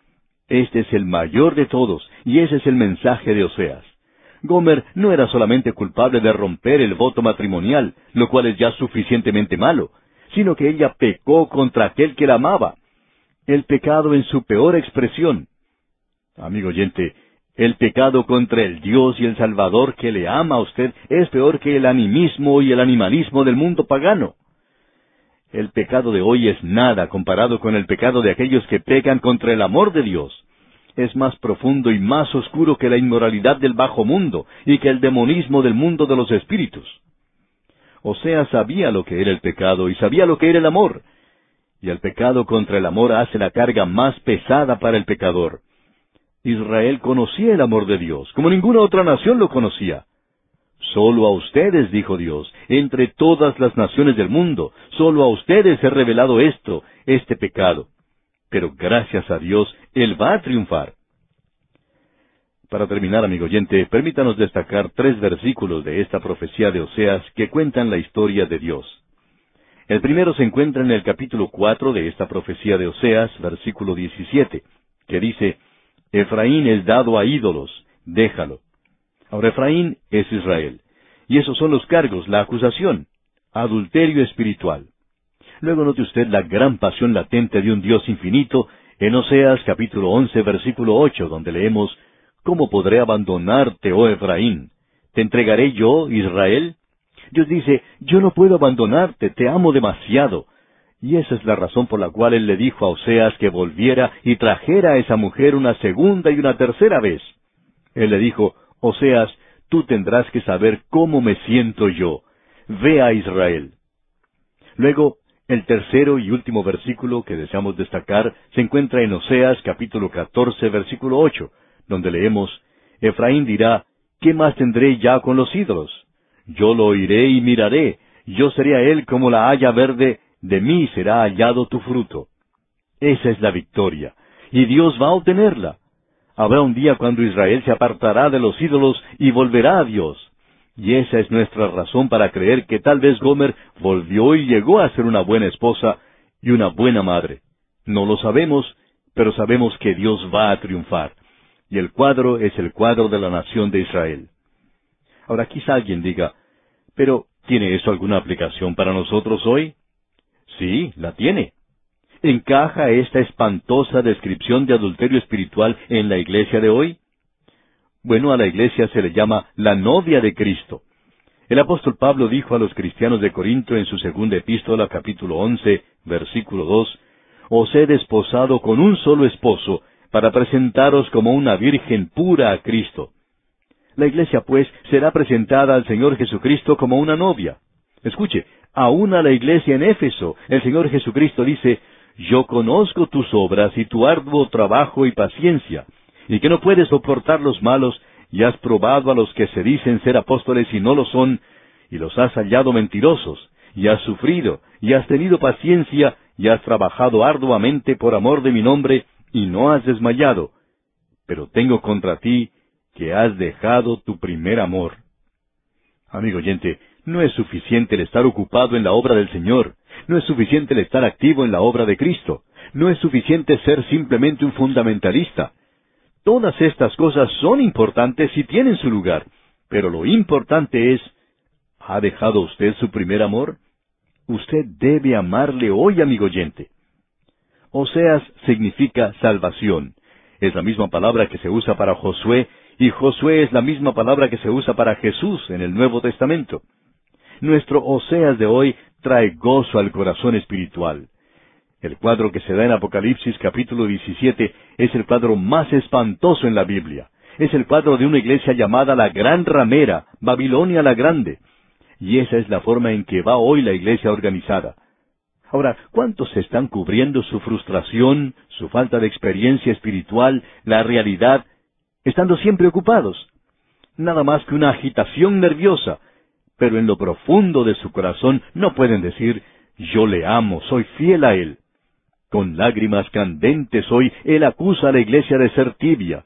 Este es el mayor de todos, y ese es el mensaje de Oseas. Gomer no era solamente culpable de romper el voto matrimonial, lo cual es ya suficientemente malo, sino que ella pecó contra aquel que la amaba. El pecado en su peor expresión. Amigo oyente, el pecado contra el Dios y el Salvador que le ama a usted es peor que el animismo y el animalismo del mundo pagano. El pecado de hoy es nada comparado con el pecado de aquellos que pecan contra el amor de Dios. Es más profundo y más oscuro que la inmoralidad del bajo mundo y que el demonismo del mundo de los espíritus. O sea, sabía lo que era el pecado y sabía lo que era el amor. Y el pecado contra el amor hace la carga más pesada para el pecador. Israel conocía el amor de Dios, como ninguna otra nación lo conocía. Solo a ustedes, dijo Dios, entre todas las naciones del mundo, solo a ustedes he revelado esto, este pecado. Pero gracias a Dios, Él va a triunfar. Para terminar, amigo oyente, permítanos destacar tres versículos de esta profecía de Oseas que cuentan la historia de Dios. El primero se encuentra en el capítulo cuatro de esta profecía de Oseas, versículo diecisiete, que dice, Efraín es dado a ídolos, déjalo. Ahora Efraín es Israel. Y esos son los cargos, la acusación, adulterio espiritual. Luego note usted la gran pasión latente de un Dios infinito en Oseas capítulo once versículo ocho, donde leemos, ¿Cómo podré abandonarte, oh Efraín? ¿Te entregaré yo, Israel? Dios dice, yo no puedo abandonarte, te amo demasiado. Y esa es la razón por la cual él le dijo a Oseas que volviera y trajera a esa mujer una segunda y una tercera vez. Él le dijo, Oseas, tú tendrás que saber cómo me siento yo. Ve a Israel. Luego, el tercero y último versículo que deseamos destacar se encuentra en Oseas capítulo 14 versículo 8, donde leemos, Efraín dirá, ¿qué más tendré ya con los ídolos? Yo lo oiré y miraré, yo seré a él como la haya verde, de mí será hallado tu fruto. Esa es la victoria, y Dios va a obtenerla. Habrá un día cuando Israel se apartará de los ídolos y volverá a Dios. Y esa es nuestra razón para creer que tal vez Gomer volvió y llegó a ser una buena esposa y una buena madre. No lo sabemos, pero sabemos que Dios va a triunfar. Y el cuadro es el cuadro de la nación de Israel. Ahora quizá alguien diga, pero ¿tiene eso alguna aplicación para nosotros hoy? Sí, la tiene. ¿Encaja esta espantosa descripción de adulterio espiritual en la iglesia de hoy? Bueno, a la iglesia se le llama la novia de Cristo. El apóstol Pablo dijo a los cristianos de Corinto en su segunda epístola, capítulo once, versículo dos, Os he desposado con un solo esposo, para presentaros como una virgen pura a Cristo. La iglesia, pues, será presentada al Señor Jesucristo como una novia. Escuche, aún a la iglesia en Éfeso, el Señor Jesucristo dice, yo conozco tus obras y tu arduo trabajo y paciencia, y que no puedes soportar los malos, y has probado a los que se dicen ser apóstoles y no lo son, y los has hallado mentirosos, y has sufrido, y has tenido paciencia, y has trabajado arduamente por amor de mi nombre, y no has desmayado. Pero tengo contra ti que has dejado tu primer amor. Amigo oyente, no es suficiente el estar ocupado en la obra del Señor. No es suficiente el estar activo en la obra de Cristo. No es suficiente ser simplemente un fundamentalista. Todas estas cosas son importantes y tienen su lugar. Pero lo importante es, ¿ha dejado usted su primer amor? Usted debe amarle hoy, amigo oyente. Oseas significa salvación. Es la misma palabra que se usa para Josué, y Josué es la misma palabra que se usa para Jesús en el Nuevo Testamento. Nuestro Oseas de hoy trae gozo al corazón espiritual. El cuadro que se da en Apocalipsis capítulo 17 es el cuadro más espantoso en la Biblia. Es el cuadro de una iglesia llamada la Gran Ramera, Babilonia la Grande. Y esa es la forma en que va hoy la iglesia organizada. Ahora, ¿cuántos están cubriendo su frustración, su falta de experiencia espiritual, la realidad, estando siempre ocupados? Nada más que una agitación nerviosa, pero en lo profundo de su corazón no pueden decir, yo le amo, soy fiel a él. Con lágrimas candentes hoy, él acusa a la iglesia de ser tibia.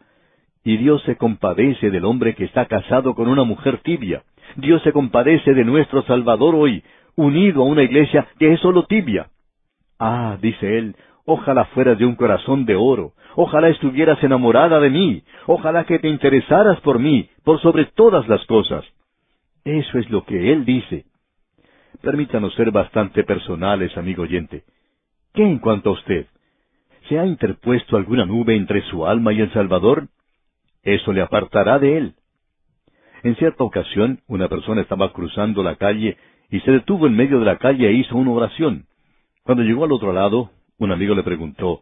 Y Dios se compadece del hombre que está casado con una mujer tibia. Dios se compadece de nuestro Salvador hoy, unido a una iglesia que es solo tibia. Ah, dice él, ojalá fueras de un corazón de oro, ojalá estuvieras enamorada de mí, ojalá que te interesaras por mí, por sobre todas las cosas. Eso es lo que Él dice. Permítanos ser bastante personales, amigo oyente. ¿Qué en cuanto a usted? ¿Se ha interpuesto alguna nube entre su alma y el Salvador? Eso le apartará de Él. En cierta ocasión, una persona estaba cruzando la calle y se detuvo en medio de la calle e hizo una oración. Cuando llegó al otro lado, un amigo le preguntó,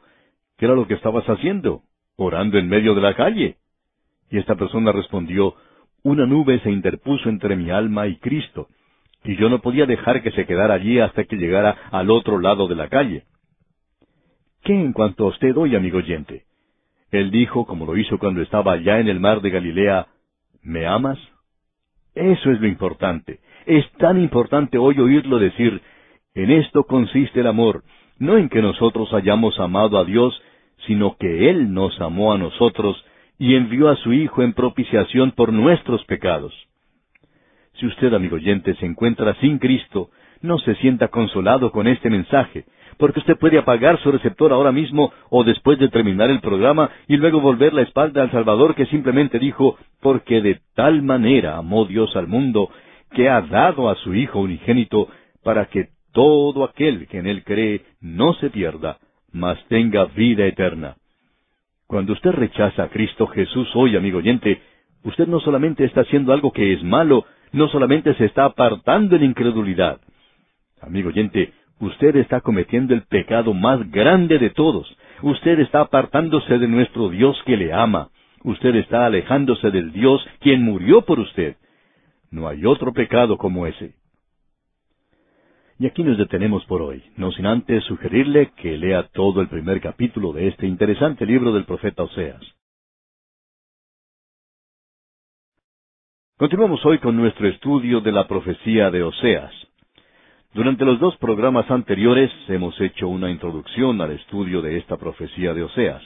¿qué era lo que estabas haciendo? Orando en medio de la calle. Y esta persona respondió, una nube se interpuso entre mi alma y Cristo, y yo no podía dejar que se quedara allí hasta que llegara al otro lado de la calle. ¿Qué en cuanto a usted hoy, amigo oyente? Él dijo, como lo hizo cuando estaba allá en el mar de Galilea, ¿me amas? Eso es lo importante. Es tan importante hoy oírlo decir, en esto consiste el amor, no en que nosotros hayamos amado a Dios, sino que Él nos amó a nosotros y envió a su Hijo en propiciación por nuestros pecados. Si usted, amigo oyente, se encuentra sin Cristo, no se sienta consolado con este mensaje, porque usted puede apagar su receptor ahora mismo o después de terminar el programa y luego volver la espalda al Salvador que simplemente dijo, porque de tal manera amó Dios al mundo, que ha dado a su Hijo unigénito, para que todo aquel que en él cree no se pierda, mas tenga vida eterna. Cuando usted rechaza a Cristo Jesús hoy, amigo oyente, usted no solamente está haciendo algo que es malo, no solamente se está apartando en incredulidad. Amigo oyente, usted está cometiendo el pecado más grande de todos. Usted está apartándose de nuestro Dios que le ama. Usted está alejándose del Dios quien murió por usted. No hay otro pecado como ese. Y aquí nos detenemos por hoy, no sin antes sugerirle que lea todo el primer capítulo de este interesante libro del profeta Oseas. Continuamos hoy con nuestro estudio de la profecía de Oseas. Durante los dos programas anteriores hemos hecho una introducción al estudio de esta profecía de Oseas.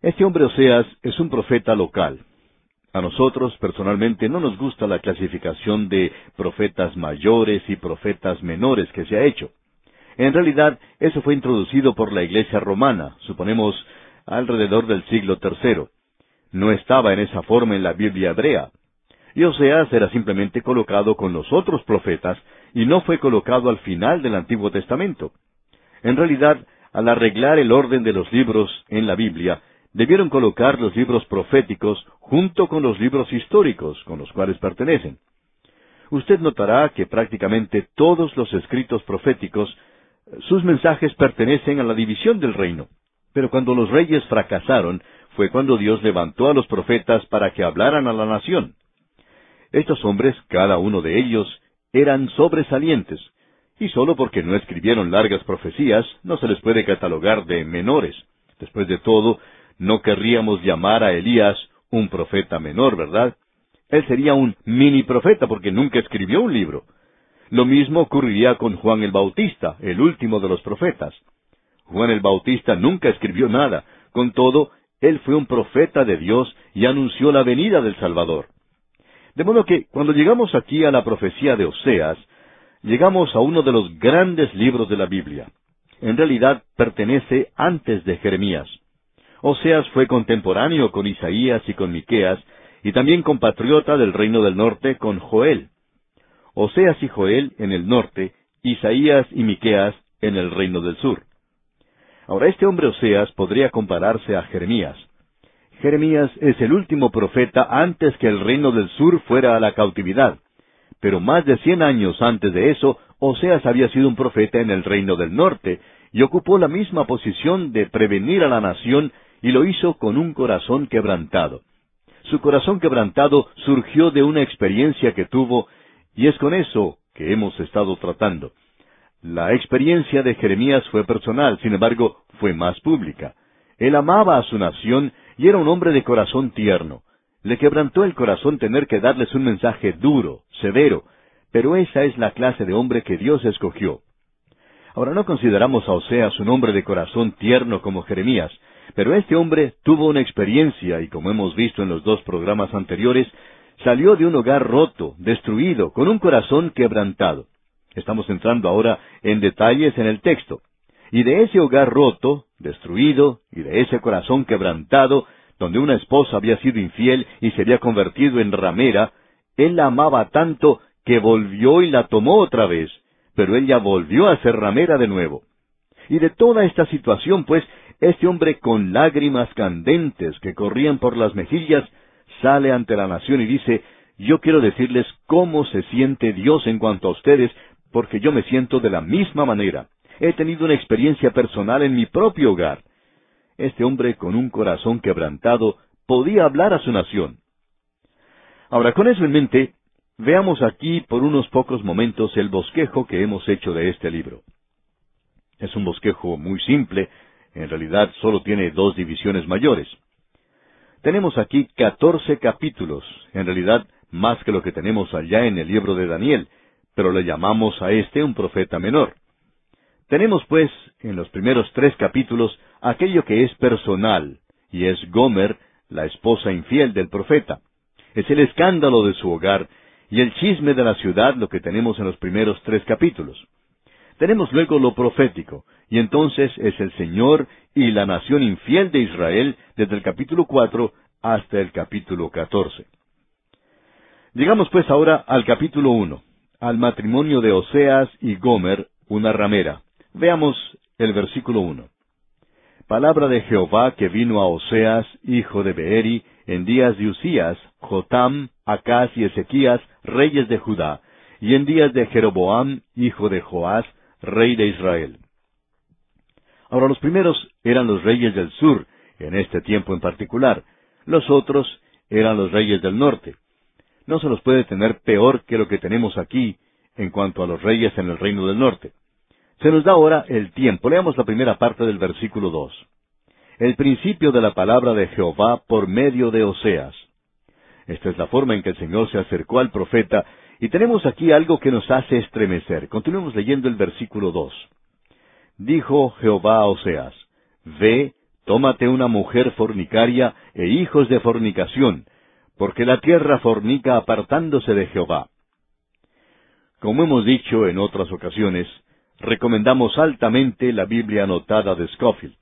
Este hombre Oseas es un profeta local. A nosotros personalmente no nos gusta la clasificación de profetas mayores y profetas menores que se ha hecho. En realidad, eso fue introducido por la Iglesia romana, suponemos alrededor del siglo III. No estaba en esa forma en la Biblia hebrea. Y Oseas era simplemente colocado con los otros profetas y no fue colocado al final del Antiguo Testamento. En realidad, al arreglar el orden de los libros en la Biblia, debieron colocar los libros proféticos junto con los libros históricos con los cuales pertenecen. Usted notará que prácticamente todos los escritos proféticos, sus mensajes pertenecen a la división del reino. Pero cuando los reyes fracasaron, fue cuando Dios levantó a los profetas para que hablaran a la nación. Estos hombres, cada uno de ellos, eran sobresalientes, y solo porque no escribieron largas profecías no se les puede catalogar de menores. Después de todo, no querríamos llamar a Elías un profeta menor, ¿verdad? Él sería un mini profeta porque nunca escribió un libro. Lo mismo ocurriría con Juan el Bautista, el último de los profetas. Juan el Bautista nunca escribió nada, con todo, él fue un profeta de Dios y anunció la venida del Salvador. De modo que cuando llegamos aquí a la profecía de Oseas, llegamos a uno de los grandes libros de la Biblia. En realidad pertenece antes de Jeremías. Oseas fue contemporáneo con Isaías y con Miqueas, y también compatriota del reino del norte con Joel. Oseas y Joel en el norte, Isaías y Miqueas en el reino del sur. Ahora este hombre Oseas podría compararse a Jeremías. Jeremías es el último profeta antes que el reino del sur fuera a la cautividad. Pero más de cien años antes de eso, Oseas había sido un profeta en el reino del norte, y ocupó la misma posición de prevenir a la nación, y lo hizo con un corazón quebrantado. Su corazón quebrantado surgió de una experiencia que tuvo, y es con eso que hemos estado tratando. La experiencia de Jeremías fue personal, sin embargo, fue más pública. Él amaba a su nación y era un hombre de corazón tierno. Le quebrantó el corazón tener que darles un mensaje duro, severo, pero esa es la clase de hombre que Dios escogió. Ahora no consideramos a Oseas un hombre de corazón tierno como Jeremías, pero este hombre tuvo una experiencia y como hemos visto en los dos programas anteriores, salió de un hogar roto, destruido, con un corazón quebrantado. Estamos entrando ahora en detalles en el texto. Y de ese hogar roto, destruido, y de ese corazón quebrantado, donde una esposa había sido infiel y se había convertido en ramera, él la amaba tanto que volvió y la tomó otra vez, pero ella volvió a ser ramera de nuevo. Y de toda esta situación, pues, este hombre con lágrimas candentes que corrían por las mejillas, sale ante la nación y dice, yo quiero decirles cómo se siente Dios en cuanto a ustedes, porque yo me siento de la misma manera. He tenido una experiencia personal en mi propio hogar. Este hombre con un corazón quebrantado podía hablar a su nación. Ahora, con eso en mente, veamos aquí por unos pocos momentos el bosquejo que hemos hecho de este libro. Es un bosquejo muy simple, en realidad solo tiene dos divisiones mayores. Tenemos aquí catorce capítulos, en realidad más que lo que tenemos allá en el libro de Daniel, pero le llamamos a este un profeta menor. Tenemos, pues, en los primeros tres capítulos aquello que es personal, y es Gomer, la esposa infiel del profeta. Es el escándalo de su hogar y el chisme de la ciudad lo que tenemos en los primeros tres capítulos. Tenemos luego lo profético, y entonces es el Señor y la nación infiel de Israel desde el capítulo cuatro hasta el capítulo catorce. Llegamos pues ahora al capítulo uno, al matrimonio de Oseas y Gomer, una ramera. Veamos el versículo uno. Palabra de Jehová que vino a Oseas, hijo de Beeri, en días de Usías, Jotam, Acaz y Ezequías, reyes de Judá, y en días de Jeroboam, hijo de Joás, rey de Israel. Ahora los primeros eran los reyes del sur, en este tiempo en particular. Los otros eran los reyes del norte. No se los puede tener peor que lo que tenemos aquí en cuanto a los reyes en el reino del norte. Se nos da ahora el tiempo. Leamos la primera parte del versículo dos. El principio de la palabra de Jehová por medio de Oseas. Esta es la forma en que el Señor se acercó al profeta, y tenemos aquí algo que nos hace estremecer. Continuemos leyendo el versículo dos. Dijo Jehová a Oseas, Ve, tómate una mujer fornicaria e hijos de fornicación, porque la tierra fornica apartándose de Jehová. Como hemos dicho en otras ocasiones, recomendamos altamente la Biblia anotada de Scofield.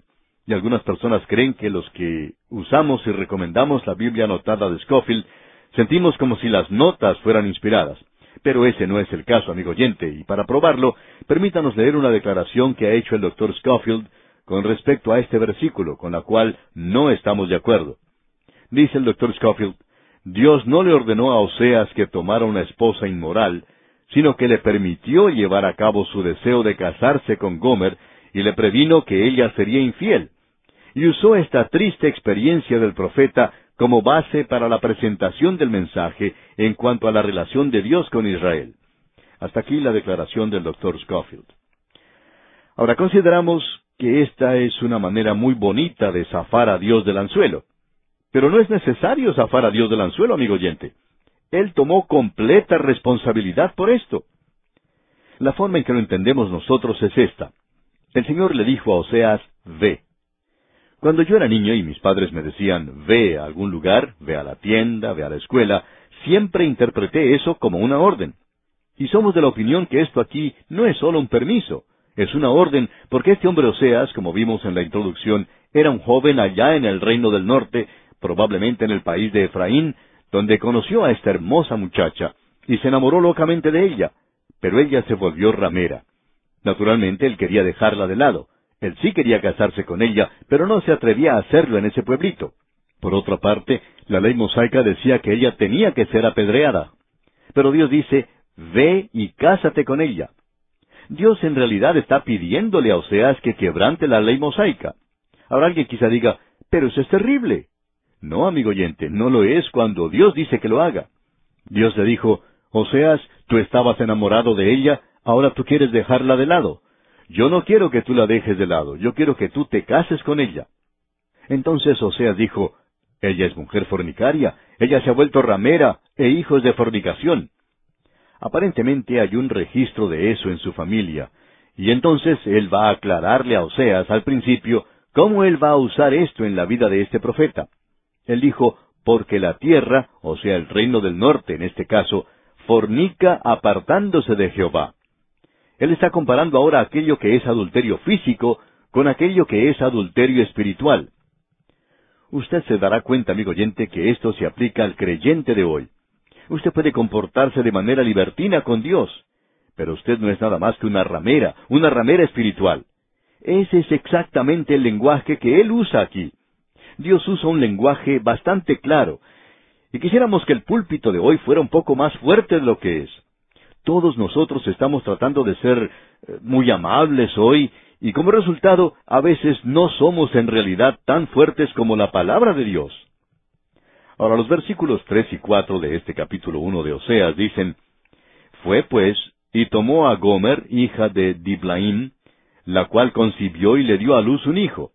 Y algunas personas creen que los que usamos y recomendamos la Biblia anotada de Scofield sentimos como si las notas fueran inspiradas. Pero ese no es el caso, amigo oyente, y para probarlo, permítanos leer una declaración que ha hecho el doctor Scofield con respecto a este versículo, con la cual no estamos de acuerdo. Dice el doctor Scofield, Dios no le ordenó a Oseas que tomara una esposa inmoral, sino que le permitió llevar a cabo su deseo de casarse con Gomer y le previno que ella sería infiel y usó esta triste experiencia del profeta como base para la presentación del mensaje en cuanto a la relación de Dios con Israel. Hasta aquí la declaración del doctor Scofield. Ahora consideramos que esta es una manera muy bonita de zafar a Dios del anzuelo. Pero no es necesario zafar a Dios del anzuelo, amigo oyente. Él tomó completa responsabilidad por esto. La forma en que lo entendemos nosotros es esta. El Señor le dijo a Oseas, ve. Cuando yo era niño y mis padres me decían, ve a algún lugar, ve a la tienda, ve a la escuela, siempre interpreté eso como una orden. Y somos de la opinión que esto aquí no es solo un permiso, es una orden, porque este hombre Oseas, como vimos en la introducción, era un joven allá en el reino del norte, probablemente en el país de Efraín, donde conoció a esta hermosa muchacha, y se enamoró locamente de ella, pero ella se volvió ramera. Naturalmente él quería dejarla de lado. Él sí quería casarse con ella, pero no se atrevía a hacerlo en ese pueblito. Por otra parte, la ley mosaica decía que ella tenía que ser apedreada. Pero Dios dice, ve y cásate con ella. Dios en realidad está pidiéndole a Oseas que quebrante la ley mosaica. Ahora alguien quizá diga, pero eso es terrible. No, amigo oyente, no lo es cuando Dios dice que lo haga. Dios le dijo, Oseas, tú estabas enamorado de ella, ahora tú quieres dejarla de lado. Yo no quiero que tú la dejes de lado, yo quiero que tú te cases con ella. Entonces Oseas dijo, ella es mujer fornicaria, ella se ha vuelto ramera e hijos de fornicación. Aparentemente hay un registro de eso en su familia, y entonces él va a aclararle a Oseas al principio cómo él va a usar esto en la vida de este profeta. Él dijo, porque la tierra, o sea el reino del norte en este caso, fornica apartándose de Jehová. Él está comparando ahora aquello que es adulterio físico con aquello que es adulterio espiritual. Usted se dará cuenta, amigo oyente, que esto se aplica al creyente de hoy. Usted puede comportarse de manera libertina con Dios, pero usted no es nada más que una ramera, una ramera espiritual. Ese es exactamente el lenguaje que Él usa aquí. Dios usa un lenguaje bastante claro, y quisiéramos que el púlpito de hoy fuera un poco más fuerte de lo que es. Todos nosotros estamos tratando de ser eh, muy amables hoy y como resultado a veces no somos en realidad tan fuertes como la palabra de Dios. Ahora los versículos tres y cuatro de este capítulo uno de Oseas dicen, Fue pues, y tomó a Gomer, hija de Diblaim, la cual concibió y le dio a luz un hijo.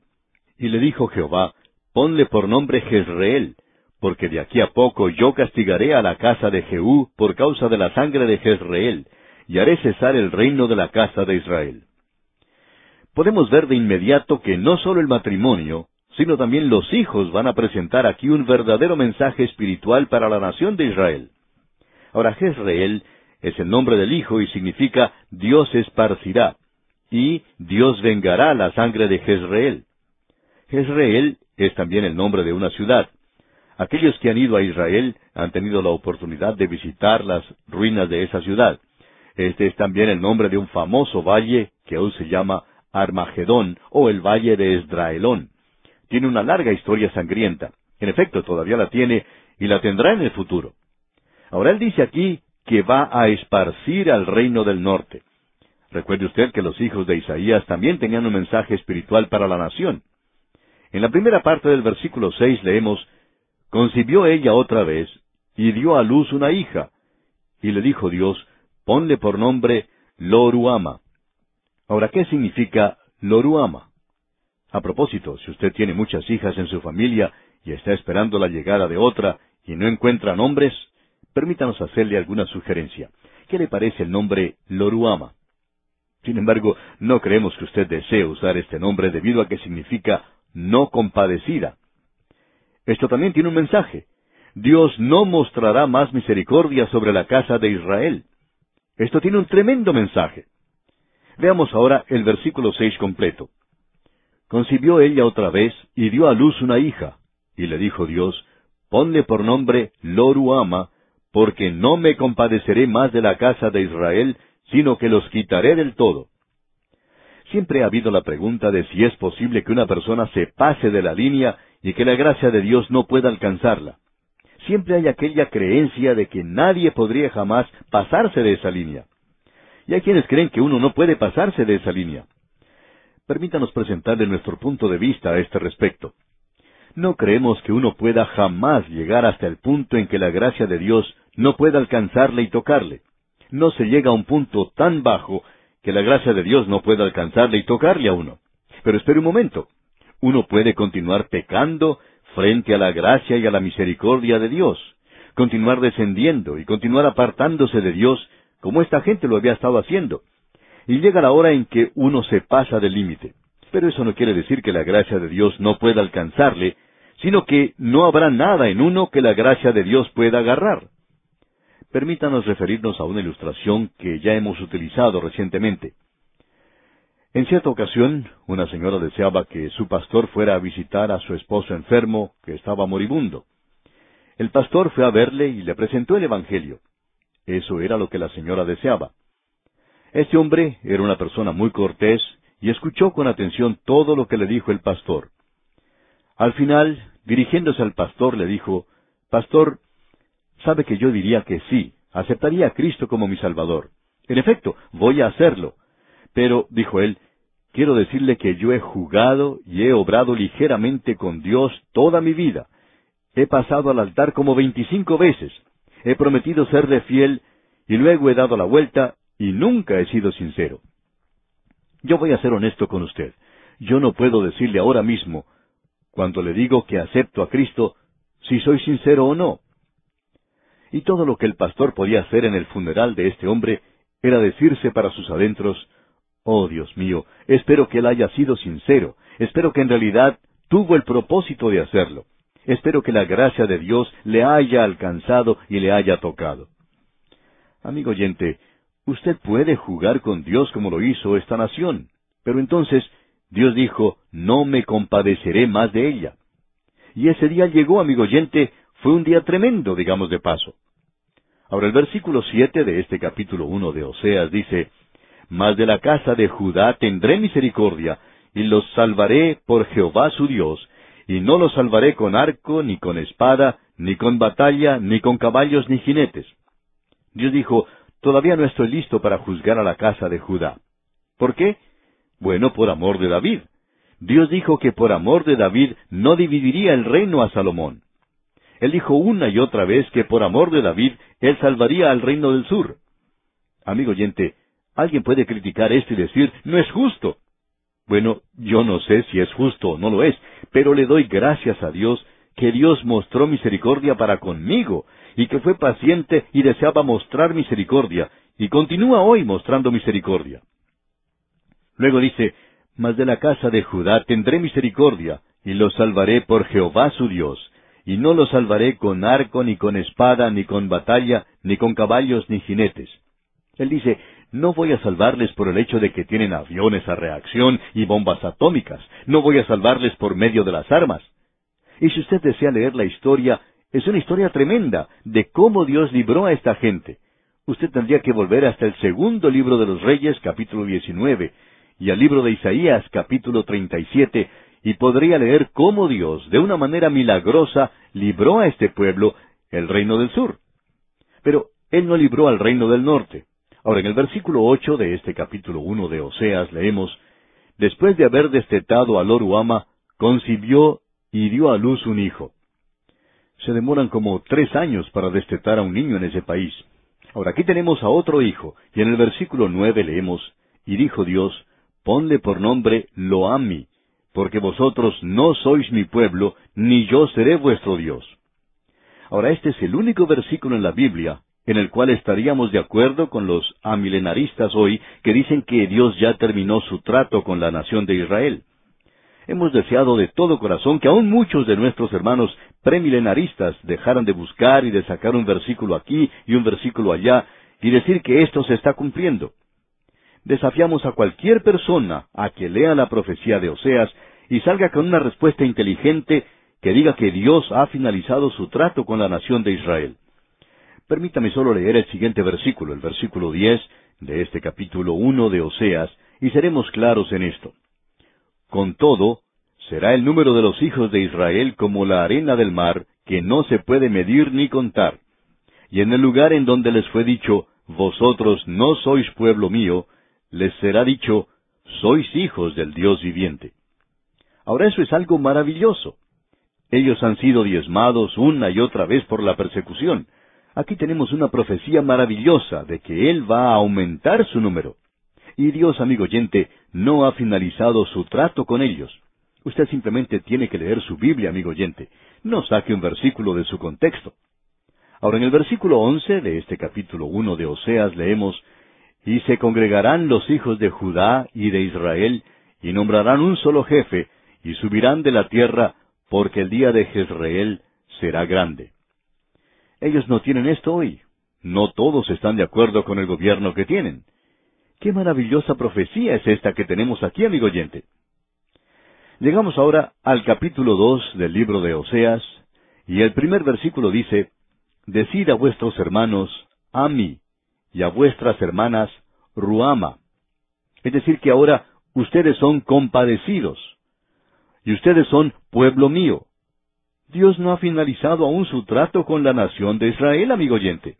Y le dijo Jehová, Ponle por nombre Jezreel, porque de aquí a poco yo castigaré a la casa de Jehú por causa de la sangre de Jezreel, y haré cesar el reino de la casa de Israel. Podemos ver de inmediato que no solo el matrimonio, sino también los hijos van a presentar aquí un verdadero mensaje espiritual para la nación de Israel. Ahora, Jezreel es el nombre del hijo y significa Dios esparcirá, y Dios vengará la sangre de Jezreel. Jezreel es también el nombre de una ciudad. Aquellos que han ido a Israel han tenido la oportunidad de visitar las ruinas de esa ciudad. Este es también el nombre de un famoso valle que hoy se llama Armagedón o el Valle de Esdraelón. Tiene una larga historia sangrienta. En efecto, todavía la tiene y la tendrá en el futuro. Ahora él dice aquí que va a esparcir al reino del norte. Recuerde usted que los hijos de Isaías también tenían un mensaje espiritual para la nación. En la primera parte del versículo seis leemos Concibió ella otra vez, y dio a luz una hija. Y le dijo Dios, ponle por nombre Loruama. Ahora, ¿qué significa Loruama? A propósito, si usted tiene muchas hijas en su familia y está esperando la llegada de otra, y no encuentra nombres, permítanos hacerle alguna sugerencia. ¿Qué le parece el nombre Loruama? Sin embargo, no creemos que usted desee usar este nombre debido a que significa no compadecida. Esto también tiene un mensaje. Dios no mostrará más misericordia sobre la casa de Israel. Esto tiene un tremendo mensaje. Veamos ahora el versículo seis completo. Concibió ella otra vez y dio a luz una hija. Y le dijo Dios, ponle por nombre Loruama, porque no me compadeceré más de la casa de Israel, sino que los quitaré del todo. Siempre ha habido la pregunta de si es posible que una persona se pase de la línea y que la gracia de Dios no pueda alcanzarla. Siempre hay aquella creencia de que nadie podría jamás pasarse de esa línea. Y hay quienes creen que uno no puede pasarse de esa línea. Permítanos presentarle nuestro punto de vista a este respecto. No creemos que uno pueda jamás llegar hasta el punto en que la gracia de Dios no pueda alcanzarle y tocarle. No se llega a un punto tan bajo que la gracia de Dios no pueda alcanzarle y tocarle a uno. Pero espere un momento. Uno puede continuar pecando frente a la gracia y a la misericordia de Dios, continuar descendiendo y continuar apartándose de Dios como esta gente lo había estado haciendo, y llega la hora en que uno se pasa del límite. Pero eso no quiere decir que la gracia de Dios no pueda alcanzarle, sino que no habrá nada en uno que la gracia de Dios pueda agarrar. Permítanos referirnos a una ilustración que ya hemos utilizado recientemente. En cierta ocasión, una señora deseaba que su pastor fuera a visitar a su esposo enfermo, que estaba moribundo. El pastor fue a verle y le presentó el Evangelio. Eso era lo que la señora deseaba. Este hombre era una persona muy cortés y escuchó con atención todo lo que le dijo el pastor. Al final, dirigiéndose al pastor, le dijo, Pastor, sabe que yo diría que sí, aceptaría a Cristo como mi Salvador. En efecto, voy a hacerlo. Pero, dijo él, quiero decirle que yo he jugado y he obrado ligeramente con Dios toda mi vida. He pasado al altar como veinticinco veces. He prometido serle fiel y luego he dado la vuelta y nunca he sido sincero. Yo voy a ser honesto con usted. Yo no puedo decirle ahora mismo, cuando le digo que acepto a Cristo, si soy sincero o no. Y todo lo que el pastor podía hacer en el funeral de este hombre era decirse para sus adentros, Oh Dios mío, espero que él haya sido sincero, espero que en realidad tuvo el propósito de hacerlo, espero que la gracia de Dios le haya alcanzado y le haya tocado. Amigo oyente, Usted puede jugar con Dios como lo hizo esta nación. Pero entonces Dios dijo, no me compadeceré más de ella. Y ese día llegó, amigo oyente, fue un día tremendo, digamos de paso. Ahora el versículo siete de este capítulo uno de Oseas dice, Mas de la casa de Judá tendré misericordia, y los salvaré por Jehová su Dios, y no los salvaré con arco, ni con espada, ni con batalla, ni con caballos, ni jinetes. Dios dijo, todavía no estoy listo para juzgar a la casa de Judá. ¿Por qué? Bueno, por amor de David. Dios dijo que por amor de David no dividiría el reino a Salomón. Él dijo una y otra vez que por amor de David él salvaría al reino del sur. Amigo oyente, alguien puede criticar esto y decir, no es justo. Bueno, yo no sé si es justo o no lo es, pero le doy gracias a Dios que Dios mostró misericordia para conmigo, y que fue paciente y deseaba mostrar misericordia, y continúa hoy mostrando misericordia. Luego dice, Mas de la casa de Judá tendré misericordia, y los salvaré por Jehová su Dios, y no los salvaré con arco, ni con espada, ni con batalla, ni con caballos, ni jinetes. Él dice, no voy a salvarles por el hecho de que tienen aviones a reacción y bombas atómicas, no voy a salvarles por medio de las armas. Y si usted desea leer la historia, es una historia tremenda de cómo Dios libró a esta gente. Usted tendría que volver hasta el segundo libro de los Reyes, capítulo 19, y al libro de Isaías, capítulo 37, y podría leer cómo Dios, de una manera milagrosa, libró a este pueblo, el reino del sur. Pero Él no libró al reino del norte. Ahora, en el versículo ocho de este capítulo uno de Oseas leemos, Después de haber destetado a Loruama, concibió y dio a luz un hijo se demoran como tres años para destetar a un niño en ese país. Ahora aquí tenemos a otro hijo, y en el versículo nueve leemos, Y dijo Dios, Ponle por nombre Loami, porque vosotros no sois mi pueblo, ni yo seré vuestro Dios. Ahora, este es el único versículo en la Biblia en el cual estaríamos de acuerdo con los amilenaristas hoy que dicen que Dios ya terminó su trato con la nación de Israel. Hemos deseado de todo corazón que aún muchos de nuestros hermanos premilenaristas dejaran de buscar y de sacar un versículo aquí y un versículo allá y decir que esto se está cumpliendo. Desafiamos a cualquier persona a que lea la profecía de Oseas y salga con una respuesta inteligente que diga que Dios ha finalizado su trato con la nación de Israel. Permítame solo leer el siguiente versículo, el versículo diez de este capítulo uno de Oseas, y seremos claros en esto. Con todo, será el número de los hijos de Israel como la arena del mar, que no se puede medir ni contar. Y en el lugar en donde les fue dicho, Vosotros no sois pueblo mío, les será dicho, Sois hijos del Dios viviente. Ahora eso es algo maravilloso. Ellos han sido diezmados una y otra vez por la persecución. Aquí tenemos una profecía maravillosa de que Él va a aumentar su número. Y Dios, amigo oyente, no ha finalizado su trato con ellos. Usted simplemente tiene que leer su Biblia, amigo oyente. No saque un versículo de su contexto. Ahora, en el versículo once de este capítulo uno de Oseas leemos, Y se congregarán los hijos de Judá y de Israel, y nombrarán un solo jefe, y subirán de la tierra, porque el día de Jezreel será grande. Ellos no tienen esto hoy. No todos están de acuerdo con el gobierno que tienen. Qué maravillosa profecía es esta que tenemos aquí, amigo oyente. Llegamos ahora al capítulo dos del libro de Oseas, y el primer versículo dice, Decid a vuestros hermanos, Ami, y a vuestras hermanas, Ruama. Es decir, que ahora ustedes son compadecidos y ustedes son pueblo mío. Dios no ha finalizado aún su trato con la nación de Israel, amigo oyente.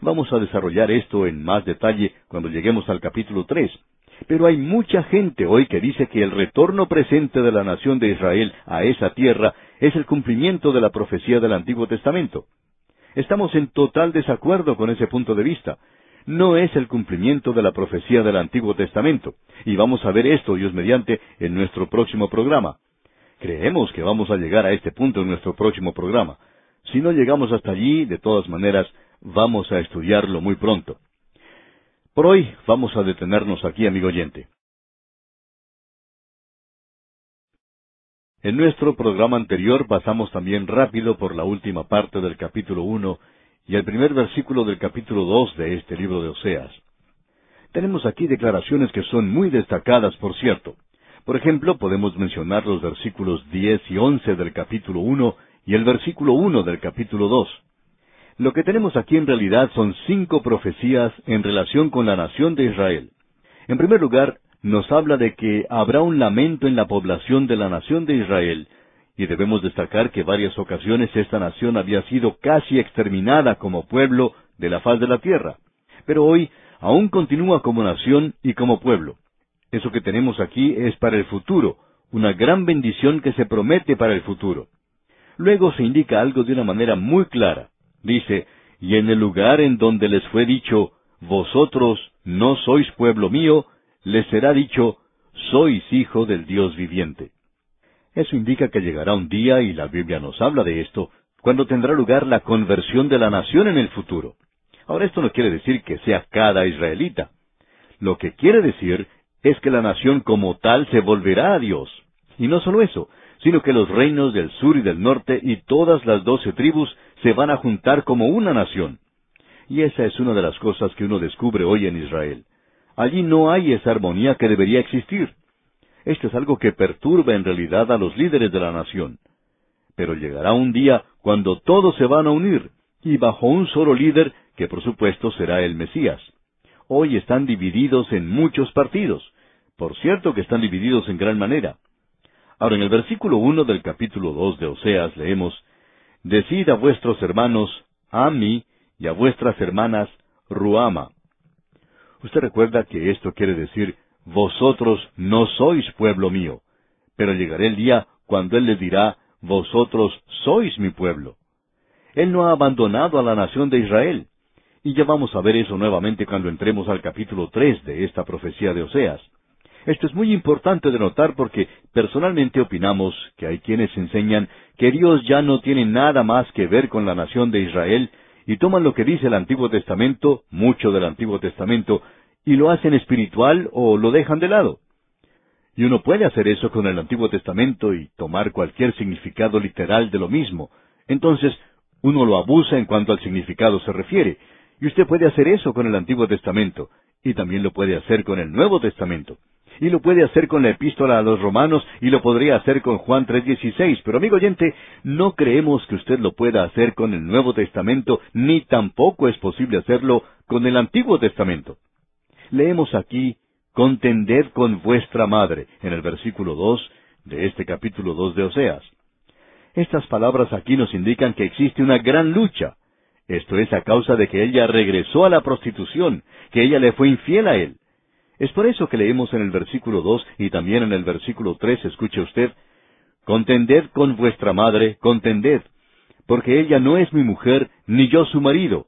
Vamos a desarrollar esto en más detalle cuando lleguemos al capítulo tres. Pero hay mucha gente hoy que dice que el retorno presente de la nación de Israel a esa tierra es el cumplimiento de la profecía del Antiguo Testamento. Estamos en total desacuerdo con ese punto de vista. No es el cumplimiento de la profecía del Antiguo Testamento. Y vamos a ver esto, Dios mediante, en nuestro próximo programa. Creemos que vamos a llegar a este punto en nuestro próximo programa. Si no llegamos hasta allí, de todas maneras, vamos a estudiarlo muy pronto. Por hoy vamos a detenernos aquí, amigo oyente. En nuestro programa anterior pasamos también rápido por la última parte del capítulo uno y el primer versículo del capítulo dos de este libro de Oseas. Tenemos aquí declaraciones que son muy destacadas, por cierto. Por ejemplo, podemos mencionar los versículos diez y once del capítulo uno y el versículo uno del capítulo dos. Lo que tenemos aquí en realidad son cinco profecías en relación con la nación de Israel. En primer lugar, nos habla de que habrá un lamento en la población de la nación de Israel, y debemos destacar que varias ocasiones esta nación había sido casi exterminada como pueblo de la faz de la tierra. Pero hoy aún continúa como nación y como pueblo. Eso que tenemos aquí es para el futuro, una gran bendición que se promete para el futuro. Luego se indica algo de una manera muy clara. Dice, y en el lugar en donde les fue dicho, vosotros no sois pueblo mío, les será dicho, sois hijo del Dios viviente. Eso indica que llegará un día, y la Biblia nos habla de esto, cuando tendrá lugar la conversión de la nación en el futuro. Ahora esto no quiere decir que sea cada israelita. Lo que quiere decir es que la nación como tal se volverá a Dios. Y no solo eso, sino que los reinos del sur y del norte y todas las doce tribus se van a juntar como una nación. Y esa es una de las cosas que uno descubre hoy en Israel. Allí no hay esa armonía que debería existir. Esto es algo que perturba en realidad a los líderes de la nación. Pero llegará un día cuando todos se van a unir, y bajo un solo líder, que por supuesto será el Mesías hoy están divididos en muchos partidos. Por cierto que están divididos en gran manera. Ahora, en el versículo uno del capítulo dos de Oseas leemos, Decid a vuestros hermanos, Ami, y a vuestras hermanas, Ruama. Usted recuerda que esto quiere decir, vosotros no sois pueblo mío, pero llegará el día cuando Él les dirá, vosotros sois mi pueblo. Él no ha abandonado a la nación de Israel. Y ya vamos a ver eso nuevamente cuando entremos al capítulo tres de esta profecía de Oseas. Esto es muy importante de notar porque personalmente opinamos que hay quienes enseñan que Dios ya no tiene nada más que ver con la nación de Israel y toman lo que dice el Antiguo Testamento, mucho del Antiguo Testamento, y lo hacen espiritual o lo dejan de lado. Y uno puede hacer eso con el Antiguo Testamento y tomar cualquier significado literal de lo mismo. Entonces, uno lo abusa en cuanto al significado se refiere. Y usted puede hacer eso con el Antiguo Testamento, y también lo puede hacer con el Nuevo Testamento. Y lo puede hacer con la epístola a los romanos y lo podría hacer con Juan 3:16. Pero amigo oyente, no creemos que usted lo pueda hacer con el Nuevo Testamento, ni tampoco es posible hacerlo con el Antiguo Testamento. Leemos aquí contended con vuestra madre, en el versículo dos de este capítulo dos de Oseas. Estas palabras aquí nos indican que existe una gran lucha. Esto es a causa de que ella regresó a la prostitución, que ella le fue infiel a él. Es por eso que leemos en el versículo dos y también en el versículo tres, escuche usted, Contended con vuestra madre, contended, porque ella no es mi mujer, ni yo su marido.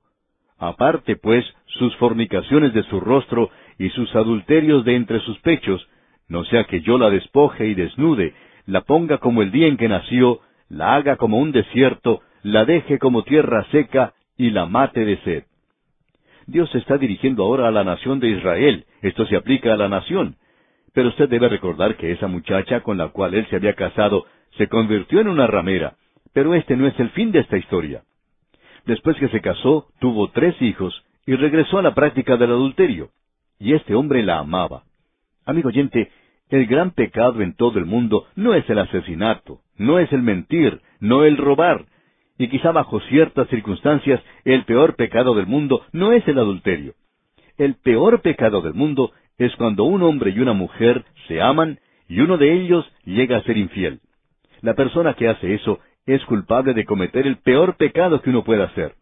Aparte, pues, sus fornicaciones de su rostro y sus adulterios de entre sus pechos, no sea que yo la despoje y desnude, la ponga como el día en que nació, la haga como un desierto, la deje como tierra seca y la mate de sed. Dios está dirigiendo ahora a la nación de Israel, esto se aplica a la nación. Pero usted debe recordar que esa muchacha con la cual él se había casado se convirtió en una ramera, pero este no es el fin de esta historia. Después que se casó, tuvo tres hijos y regresó a la práctica del adulterio y este hombre la amaba. Amigo oyente, el gran pecado en todo el mundo no es el asesinato, no es el mentir, no el robar, y quizá bajo ciertas circunstancias el peor pecado del mundo no es el adulterio. El peor pecado del mundo es cuando un hombre y una mujer se aman y uno de ellos llega a ser infiel. La persona que hace eso es culpable de cometer el peor pecado que uno pueda hacer.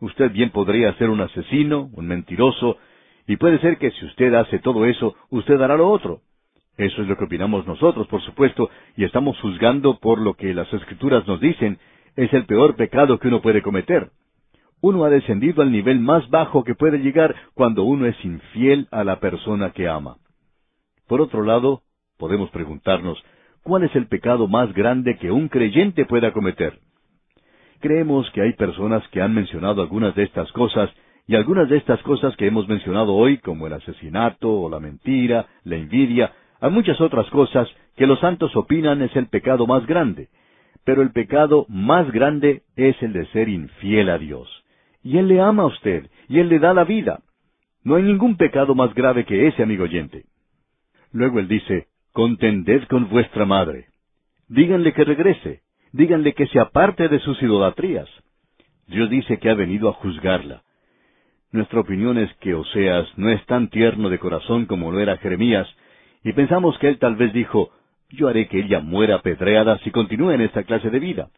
Usted bien podría ser un asesino, un mentiroso, y puede ser que si usted hace todo eso, usted hará lo otro. Eso es lo que opinamos nosotros, por supuesto, y estamos juzgando por lo que las escrituras nos dicen, es el peor pecado que uno puede cometer. Uno ha descendido al nivel más bajo que puede llegar cuando uno es infiel a la persona que ama. Por otro lado, podemos preguntarnos, ¿cuál es el pecado más grande que un creyente pueda cometer? Creemos que hay personas que han mencionado algunas de estas cosas y algunas de estas cosas que hemos mencionado hoy, como el asesinato o la mentira, la envidia, hay muchas otras cosas que los santos opinan es el pecado más grande. Pero el pecado más grande es el de ser infiel a Dios. Y Él le ama a usted, y Él le da la vida. No hay ningún pecado más grave que ese, amigo oyente. Luego Él dice, contended con vuestra madre. Díganle que regrese. Díganle que se aparte de sus idolatrías. Dios dice que ha venido a juzgarla. Nuestra opinión es que Oseas no es tan tierno de corazón como lo era Jeremías, y pensamos que él tal vez dijo, yo haré que ella muera apedreada si continúa en esta clase de vida.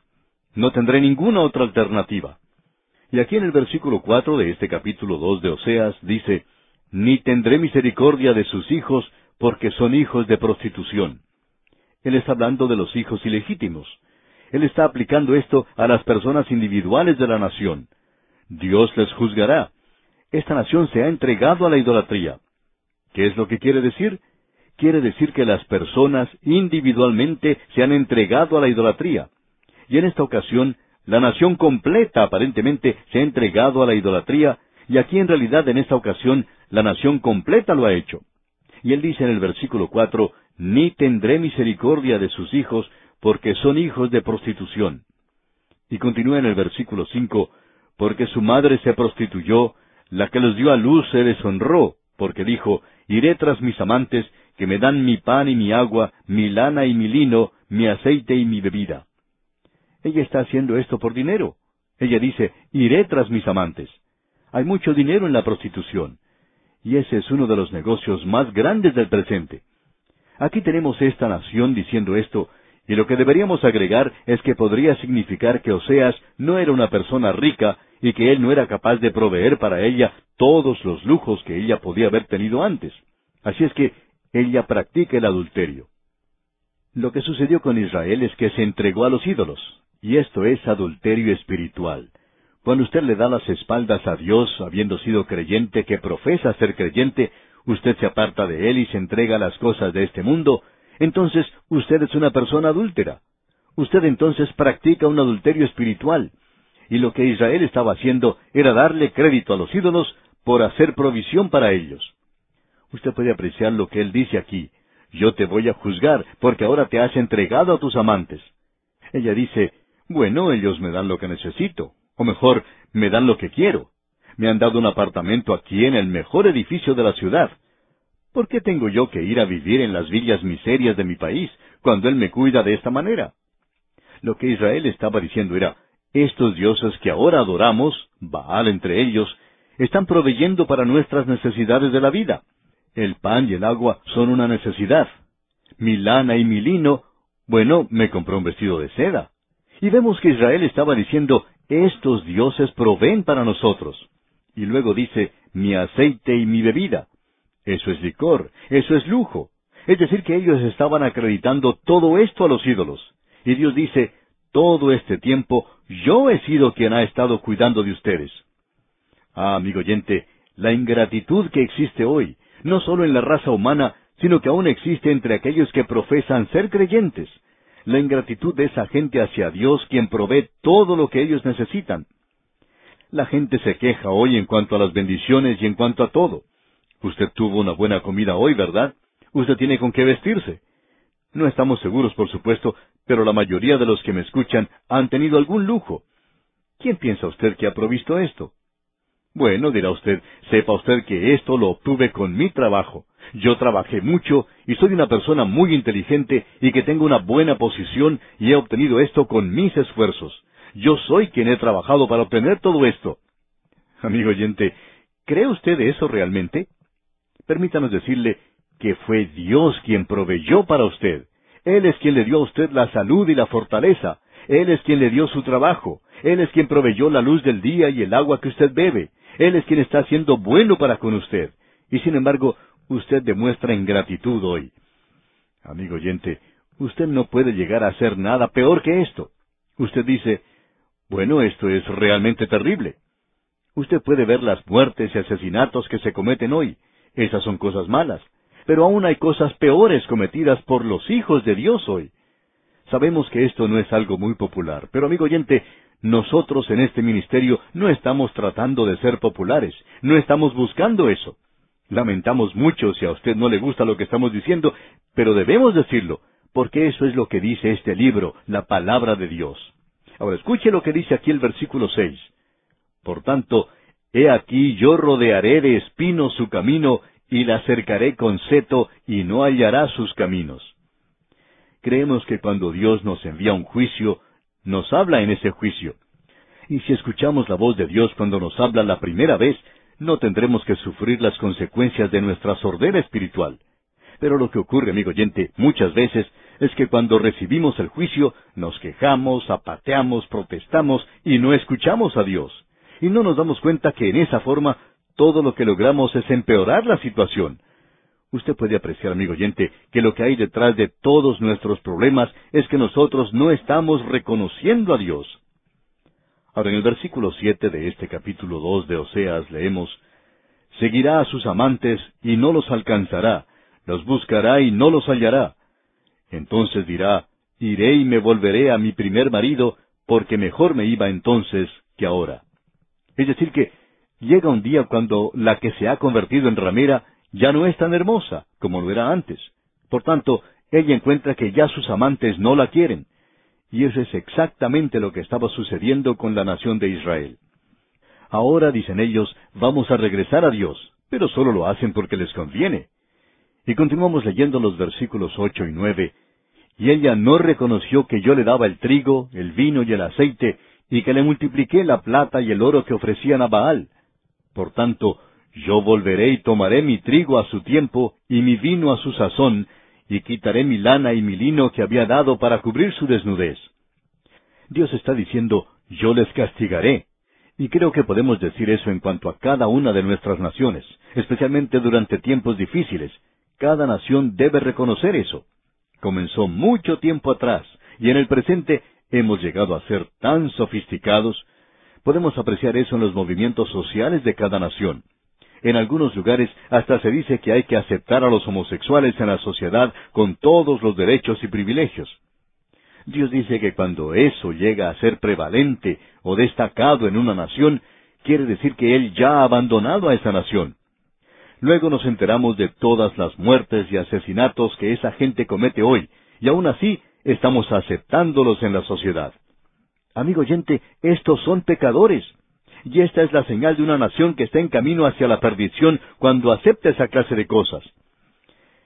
No tendré ninguna otra alternativa. Y aquí en el versículo cuatro de este capítulo dos de Oseas dice, Ni tendré misericordia de sus hijos, porque son hijos de prostitución. Él está hablando de los hijos ilegítimos. Él está aplicando esto a las personas individuales de la nación. Dios les juzgará esta nación se ha entregado a la idolatría. ¿Qué es lo que quiere decir? Quiere decir que las personas individualmente se han entregado a la idolatría. Y en esta ocasión, la nación completa aparentemente se ha entregado a la idolatría, y aquí en realidad en esta ocasión la nación completa lo ha hecho. Y él dice en el versículo cuatro, Ni tendré misericordia de sus hijos, porque son hijos de prostitución. Y continúa en el versículo cinco, Porque su madre se prostituyó, la que los dio a luz se deshonró, porque dijo, Iré tras mis amantes, que me dan mi pan y mi agua, mi lana y mi lino, mi aceite y mi bebida. Ella está haciendo esto por dinero. Ella dice, Iré tras mis amantes. Hay mucho dinero en la prostitución. Y ese es uno de los negocios más grandes del presente. Aquí tenemos esta nación diciendo esto, y lo que deberíamos agregar es que podría significar que Oseas no era una persona rica y que él no era capaz de proveer para ella todos los lujos que ella podía haber tenido antes. Así es que ella practica el adulterio. Lo que sucedió con Israel es que se entregó a los ídolos, y esto es adulterio espiritual. Cuando usted le da las espaldas a Dios, habiendo sido creyente que profesa ser creyente, usted se aparta de él y se entrega a las cosas de este mundo, entonces usted es una persona adúltera. Usted entonces practica un adulterio espiritual. Y lo que Israel estaba haciendo era darle crédito a los ídolos por hacer provisión para ellos. Usted puede apreciar lo que él dice aquí. Yo te voy a juzgar porque ahora te has entregado a tus amantes. Ella dice, bueno, ellos me dan lo que necesito, o mejor, me dan lo que quiero. Me han dado un apartamento aquí en el mejor edificio de la ciudad. ¿Por qué tengo yo que ir a vivir en las villas miserias de mi país cuando Él me cuida de esta manera? Lo que Israel estaba diciendo era, estos dioses que ahora adoramos, Baal entre ellos, están proveyendo para nuestras necesidades de la vida. El pan y el agua son una necesidad. Mi lana y mi lino, bueno, me compró un vestido de seda. Y vemos que Israel estaba diciendo, estos dioses proveen para nosotros. Y luego dice, mi aceite y mi bebida. Eso es licor, eso es lujo. Es decir, que ellos estaban acreditando todo esto a los ídolos. Y Dios dice, todo este tiempo yo he sido quien ha estado cuidando de ustedes. Ah, amigo oyente, la ingratitud que existe hoy, no solo en la raza humana, sino que aún existe entre aquellos que profesan ser creyentes. La ingratitud de esa gente hacia Dios quien provee todo lo que ellos necesitan. La gente se queja hoy en cuanto a las bendiciones y en cuanto a todo. Usted tuvo una buena comida hoy, ¿verdad? Usted tiene con qué vestirse. No estamos seguros, por supuesto, pero la mayoría de los que me escuchan han tenido algún lujo. ¿Quién piensa usted que ha provisto esto? Bueno, dirá usted, sepa usted que esto lo obtuve con mi trabajo. Yo trabajé mucho y soy una persona muy inteligente y que tengo una buena posición y he obtenido esto con mis esfuerzos. Yo soy quien he trabajado para obtener todo esto. Amigo oyente, ¿cree usted eso realmente? Permítanos decirle que fue Dios quien proveyó para usted. Él es quien le dio a usted la salud y la fortaleza. Él es quien le dio su trabajo. Él es quien proveyó la luz del día y el agua que usted bebe. Él es quien está siendo bueno para con usted. Y sin embargo, usted demuestra ingratitud hoy. Amigo oyente, usted no puede llegar a hacer nada peor que esto. Usted dice, bueno, esto es realmente terrible. Usted puede ver las muertes y asesinatos que se cometen hoy. Esas son cosas malas. Pero aún hay cosas peores cometidas por los hijos de Dios hoy. Sabemos que esto no es algo muy popular, pero amigo oyente, nosotros en este ministerio no estamos tratando de ser populares, no estamos buscando eso. Lamentamos mucho si a usted no le gusta lo que estamos diciendo, pero debemos decirlo, porque eso es lo que dice este libro, la palabra de Dios. Ahora escuche lo que dice aquí el versículo seis. Por tanto, he aquí yo rodearé de espinos su camino y la cercaré con seto y no hallará sus caminos. Creemos que cuando Dios nos envía un juicio, nos habla en ese juicio. Y si escuchamos la voz de Dios cuando nos habla la primera vez, no tendremos que sufrir las consecuencias de nuestra sordera espiritual. Pero lo que ocurre, amigo oyente, muchas veces es que cuando recibimos el juicio nos quejamos, apateamos, protestamos y no escuchamos a Dios. Y no nos damos cuenta que en esa forma todo lo que logramos es empeorar la situación. Usted puede apreciar, amigo oyente, que lo que hay detrás de todos nuestros problemas es que nosotros no estamos reconociendo a Dios. Ahora en el versículo siete de este capítulo dos de Oseas leemos Seguirá a sus amantes y no los alcanzará, los buscará y no los hallará. Entonces dirá, Iré y me volveré a mi primer marido, porque mejor me iba entonces que ahora. Es decir, que llega un día cuando la que se ha convertido en ramera ya no es tan hermosa como lo era antes. Por tanto, ella encuentra que ya sus amantes no la quieren. Y eso es exactamente lo que estaba sucediendo con la nación de Israel. Ahora, dicen ellos, vamos a regresar a Dios, pero solo lo hacen porque les conviene. Y continuamos leyendo los versículos ocho y nueve. Y ella no reconoció que yo le daba el trigo, el vino y el aceite, y que le multipliqué la plata y el oro que ofrecían a Baal. Por tanto, yo volveré y tomaré mi trigo a su tiempo y mi vino a su sazón, y quitaré mi lana y mi lino que había dado para cubrir su desnudez. Dios está diciendo, yo les castigaré. Y creo que podemos decir eso en cuanto a cada una de nuestras naciones, especialmente durante tiempos difíciles. Cada nación debe reconocer eso. Comenzó mucho tiempo atrás, y en el presente hemos llegado a ser tan sofisticados. Podemos apreciar eso en los movimientos sociales de cada nación. En algunos lugares hasta se dice que hay que aceptar a los homosexuales en la sociedad con todos los derechos y privilegios. Dios dice que cuando eso llega a ser prevalente o destacado en una nación, quiere decir que Él ya ha abandonado a esa nación. Luego nos enteramos de todas las muertes y asesinatos que esa gente comete hoy, y aún así estamos aceptándolos en la sociedad. Amigo oyente, estos son pecadores. Y esta es la señal de una nación que está en camino hacia la perdición cuando acepta esa clase de cosas.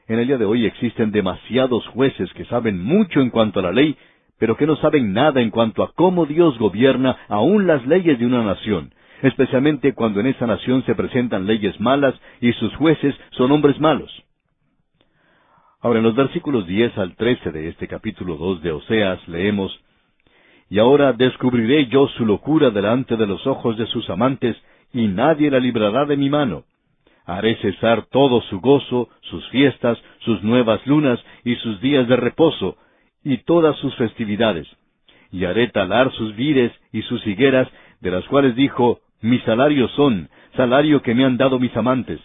En el día de hoy existen demasiados jueces que saben mucho en cuanto a la ley, pero que no saben nada en cuanto a cómo Dios gobierna aún las leyes de una nación, especialmente cuando en esa nación se presentan leyes malas y sus jueces son hombres malos. Ahora, en los versículos 10 al 13 de este capítulo 2 de Oseas leemos, Y ahora descubriré yo su locura delante de los ojos de sus amantes, y nadie la librará de mi mano. Haré cesar todo su gozo, sus fiestas, sus nuevas lunas y sus días de reposo, y todas sus festividades. Y haré talar sus vides y sus higueras, de las cuales dijo, Mi salario son, salario que me han dado mis amantes,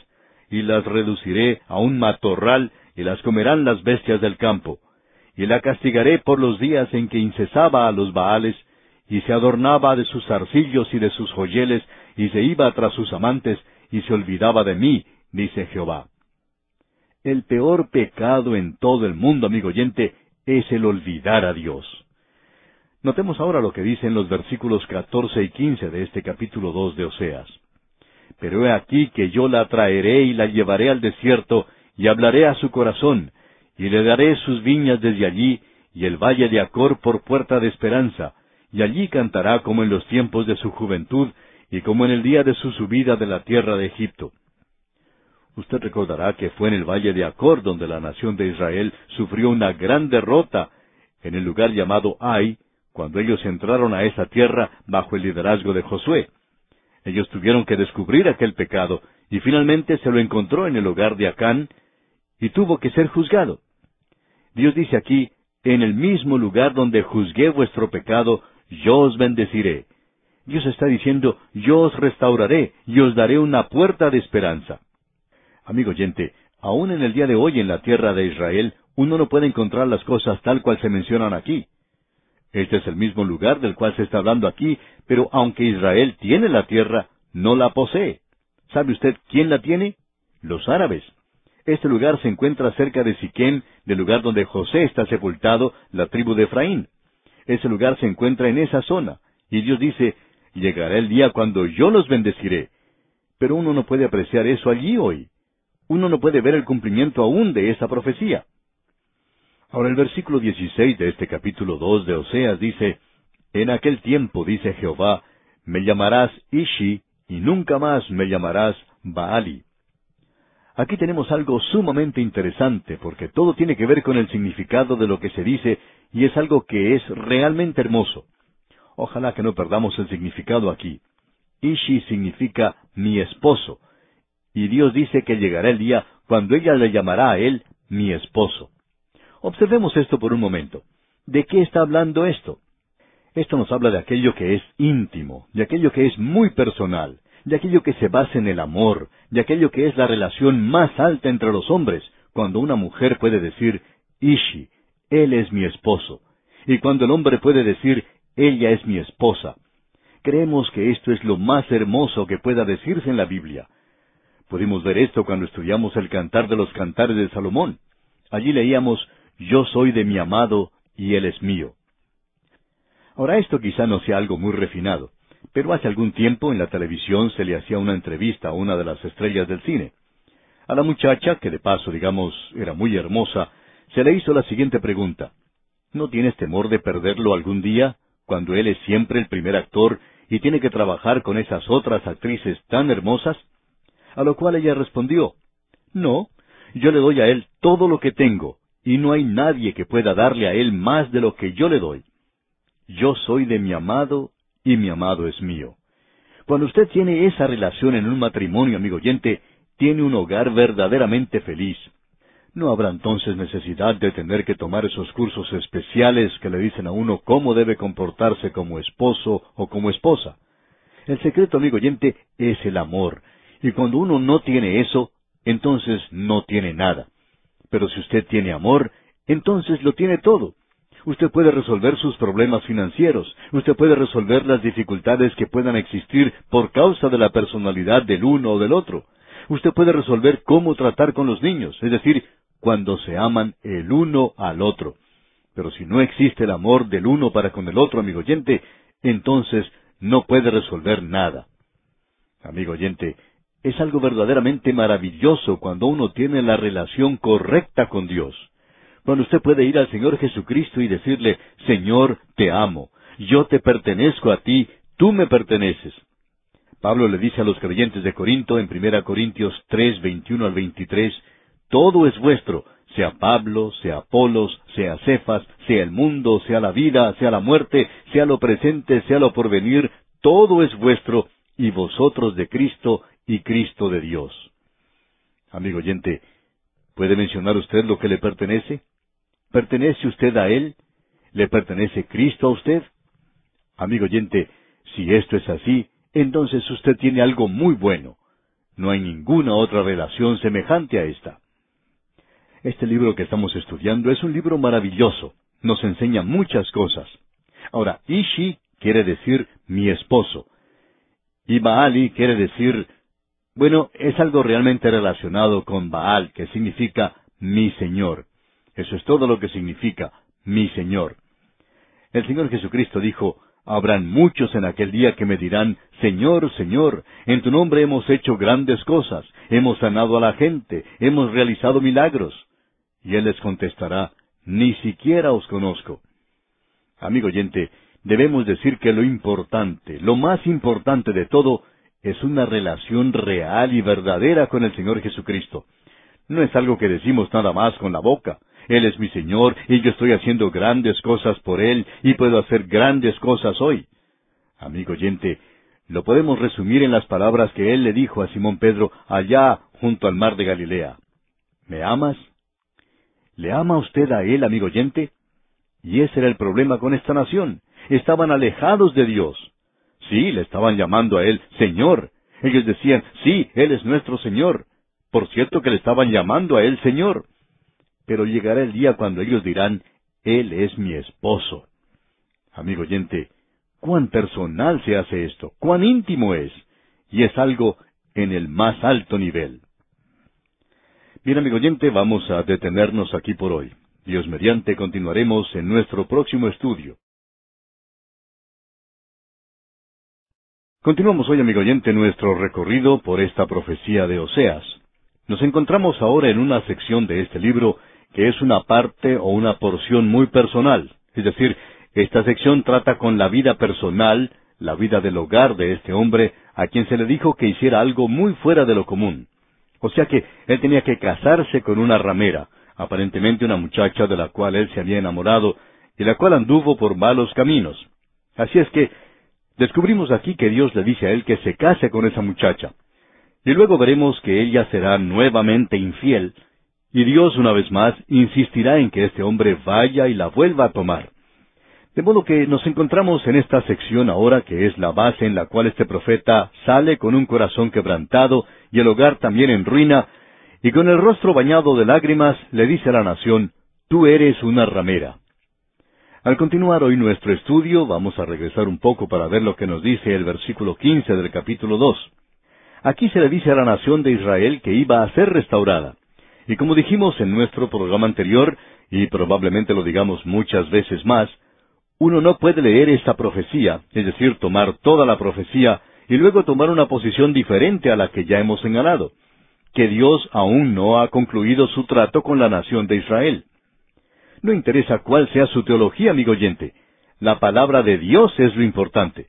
y las reduciré a un matorral, y las comerán las bestias del campo. Y la castigaré por los días en que incesaba a los Baales, y se adornaba de sus arcillos y de sus joyeles, y se iba tras sus amantes, y se olvidaba de mí, dice Jehová. El peor pecado en todo el mundo, amigo oyente, es el olvidar a Dios. Notemos ahora lo que dicen los versículos catorce y quince de este capítulo dos de Oseas. Pero he aquí que yo la traeré y la llevaré al desierto, y hablaré a su corazón, y le daré sus viñas desde allí, y el valle de Acor por puerta de esperanza, y allí cantará como en los tiempos de su juventud, y como en el día de su subida de la tierra de Egipto. Usted recordará que fue en el valle de Acor donde la nación de Israel sufrió una gran derrota en el lugar llamado Ai, cuando ellos entraron a esa tierra bajo el liderazgo de Josué. Ellos tuvieron que descubrir aquel pecado, y finalmente se lo encontró en el hogar de Acán, y tuvo que ser juzgado. Dios dice aquí, en el mismo lugar donde juzgué vuestro pecado, yo os bendeciré. Dios está diciendo, yo os restauraré y os daré una puerta de esperanza. Amigo oyente, aún en el día de hoy en la tierra de Israel, uno no puede encontrar las cosas tal cual se mencionan aquí. Este es el mismo lugar del cual se está hablando aquí, pero aunque Israel tiene la tierra, no la posee. ¿Sabe usted quién la tiene? Los árabes. Este lugar se encuentra cerca de Siquén, del lugar donde José está sepultado, la tribu de Efraín. Ese lugar se encuentra en esa zona. Y Dios dice, Llegará el día cuando yo los bendeciré. Pero uno no puede apreciar eso allí hoy. Uno no puede ver el cumplimiento aún de esa profecía. Ahora el versículo 16 de este capítulo 2 de Oseas dice, En aquel tiempo, dice Jehová, me llamarás Ishi, y nunca más me llamarás Baali. Aquí tenemos algo sumamente interesante, porque todo tiene que ver con el significado de lo que se dice, y es algo que es realmente hermoso. Ojalá que no perdamos el significado aquí. Ishi significa mi esposo. Y Dios dice que llegará el día cuando ella le llamará a él mi esposo. Observemos esto por un momento. ¿De qué está hablando esto? Esto nos habla de aquello que es íntimo, de aquello que es muy personal, de aquello que se basa en el amor, de aquello que es la relación más alta entre los hombres, cuando una mujer puede decir, Ishi, él es mi esposo, y cuando el hombre puede decir, ella es mi esposa. Creemos que esto es lo más hermoso que pueda decirse en la Biblia. Pudimos ver esto cuando estudiamos el Cantar de los Cantares de Salomón. Allí leíamos, Yo soy de mi amado y él es mío. Ahora esto quizá no sea algo muy refinado, pero hace algún tiempo en la televisión se le hacía una entrevista a una de las estrellas del cine. A la muchacha, que de paso, digamos, era muy hermosa, se le hizo la siguiente pregunta. ¿No tienes temor de perderlo algún día? cuando él es siempre el primer actor y tiene que trabajar con esas otras actrices tan hermosas? A lo cual ella respondió, No, yo le doy a él todo lo que tengo, y no hay nadie que pueda darle a él más de lo que yo le doy. Yo soy de mi amado, y mi amado es mío. Cuando usted tiene esa relación en un matrimonio, amigo oyente, tiene un hogar verdaderamente feliz. No habrá entonces necesidad de tener que tomar esos cursos especiales que le dicen a uno cómo debe comportarse como esposo o como esposa. El secreto, amigo oyente, es el amor, Y cuando uno no tiene eso, entonces no tiene nada. Pero si usted tiene amor, entonces lo tiene todo. Usted puede resolver sus problemas financieros, usted puede resolver las dificultades que puedan existir por causa de la personalidad del uno o del otro. Usted puede resolver cómo tratar con los niños, es decir, cuando se aman el uno al otro. Pero si no existe el amor del uno para con el otro, amigo oyente, entonces no puede resolver nada. Amigo oyente, es algo verdaderamente maravilloso cuando uno tiene la relación correcta con Dios. Cuando usted puede ir al Señor Jesucristo y decirle, Señor, te amo, yo te pertenezco a ti, tú me perteneces. Pablo le dice a los creyentes de Corinto en 1 Corintios 3, 21 al 23, todo es vuestro, sea Pablo, sea Apolos, sea Cefas, sea el mundo, sea la vida, sea la muerte, sea lo presente, sea lo porvenir, todo es vuestro, y vosotros de Cristo, y Cristo de Dios. Amigo oyente, ¿puede mencionar usted lo que le pertenece? ¿Pertenece usted a Él? ¿Le pertenece Cristo a usted? Amigo oyente, si esto es así, entonces usted tiene algo muy bueno. No hay ninguna otra relación semejante a esta. Este libro que estamos estudiando es un libro maravilloso. Nos enseña muchas cosas. Ahora, Ishi quiere decir mi esposo. Y Baali quiere decir bueno, es algo realmente relacionado con Baal, que significa mi Señor. Eso es todo lo que significa mi Señor. El Señor Jesucristo dijo, Habrán muchos en aquel día que me dirán, Señor, Señor, en tu nombre hemos hecho grandes cosas, hemos sanado a la gente, hemos realizado milagros. Y Él les contestará, Ni siquiera os conozco. Amigo oyente, debemos decir que lo importante, lo más importante de todo, es una relación real y verdadera con el Señor Jesucristo. No es algo que decimos nada más con la boca. Él es mi Señor y yo estoy haciendo grandes cosas por Él y puedo hacer grandes cosas hoy. Amigo oyente, lo podemos resumir en las palabras que Él le dijo a Simón Pedro allá junto al mar de Galilea. ¿Me amas? ¿Le ama usted a Él, amigo oyente? Y ese era el problema con esta nación. Estaban alejados de Dios. Sí, le estaban llamando a él Señor. Ellos decían, sí, Él es nuestro Señor. Por cierto que le estaban llamando a Él Señor. Pero llegará el día cuando ellos dirán, Él es mi esposo. Amigo oyente, cuán personal se hace esto, cuán íntimo es, y es algo en el más alto nivel. Bien, amigo oyente, vamos a detenernos aquí por hoy. Dios mediante continuaremos en nuestro próximo estudio. Continuamos hoy, amigo oyente, nuestro recorrido por esta profecía de Oseas. Nos encontramos ahora en una sección de este libro que es una parte o una porción muy personal. Es decir, esta sección trata con la vida personal, la vida del hogar de este hombre, a quien se le dijo que hiciera algo muy fuera de lo común. O sea que él tenía que casarse con una ramera, aparentemente una muchacha de la cual él se había enamorado y la cual anduvo por malos caminos. Así es que Descubrimos aquí que Dios le dice a él que se case con esa muchacha. Y luego veremos que ella será nuevamente infiel, y Dios una vez más insistirá en que este hombre vaya y la vuelva a tomar. De modo que nos encontramos en esta sección ahora que es la base en la cual este profeta sale con un corazón quebrantado y el hogar también en ruina, y con el rostro bañado de lágrimas le dice a la nación, Tú eres una ramera. Al continuar hoy nuestro estudio, vamos a regresar un poco para ver lo que nos dice el versículo 15 del capítulo 2. Aquí se le dice a la nación de Israel que iba a ser restaurada. Y como dijimos en nuestro programa anterior, y probablemente lo digamos muchas veces más, uno no puede leer esta profecía, es decir, tomar toda la profecía y luego tomar una posición diferente a la que ya hemos señalado, que Dios aún no ha concluido su trato con la nación de Israel. No interesa cuál sea su teología, amigo oyente. La palabra de Dios es lo importante.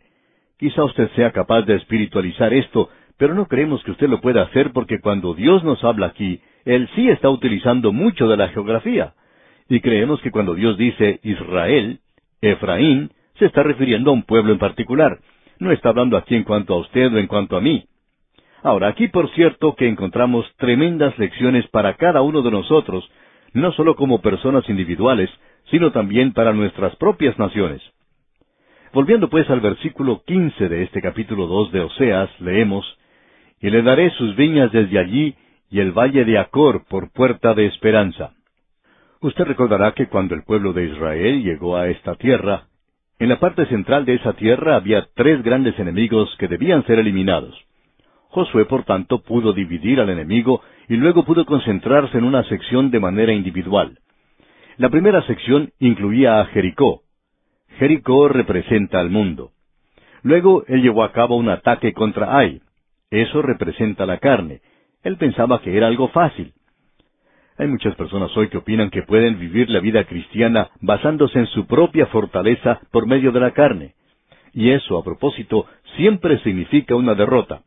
Quizá usted sea capaz de espiritualizar esto, pero no creemos que usted lo pueda hacer porque cuando Dios nos habla aquí, Él sí está utilizando mucho de la geografía. Y creemos que cuando Dios dice Israel, Efraín, se está refiriendo a un pueblo en particular. No está hablando aquí en cuanto a usted o en cuanto a mí. Ahora, aquí por cierto que encontramos tremendas lecciones para cada uno de nosotros no solo como personas individuales, sino también para nuestras propias naciones. Volviendo pues al versículo quince de este capítulo dos de Oseas, leemos, y le daré sus viñas desde allí, y el valle de Acor por puerta de esperanza. Usted recordará que cuando el pueblo de Israel llegó a esta tierra, en la parte central de esa tierra había tres grandes enemigos que debían ser eliminados. Josué, por tanto, pudo dividir al enemigo y luego pudo concentrarse en una sección de manera individual. La primera sección incluía a Jericó. Jericó representa al mundo. Luego él llevó a cabo un ataque contra Ai. Eso representa la carne. Él pensaba que era algo fácil. Hay muchas personas hoy que opinan que pueden vivir la vida cristiana basándose en su propia fortaleza por medio de la carne. Y eso, a propósito, siempre significa una derrota.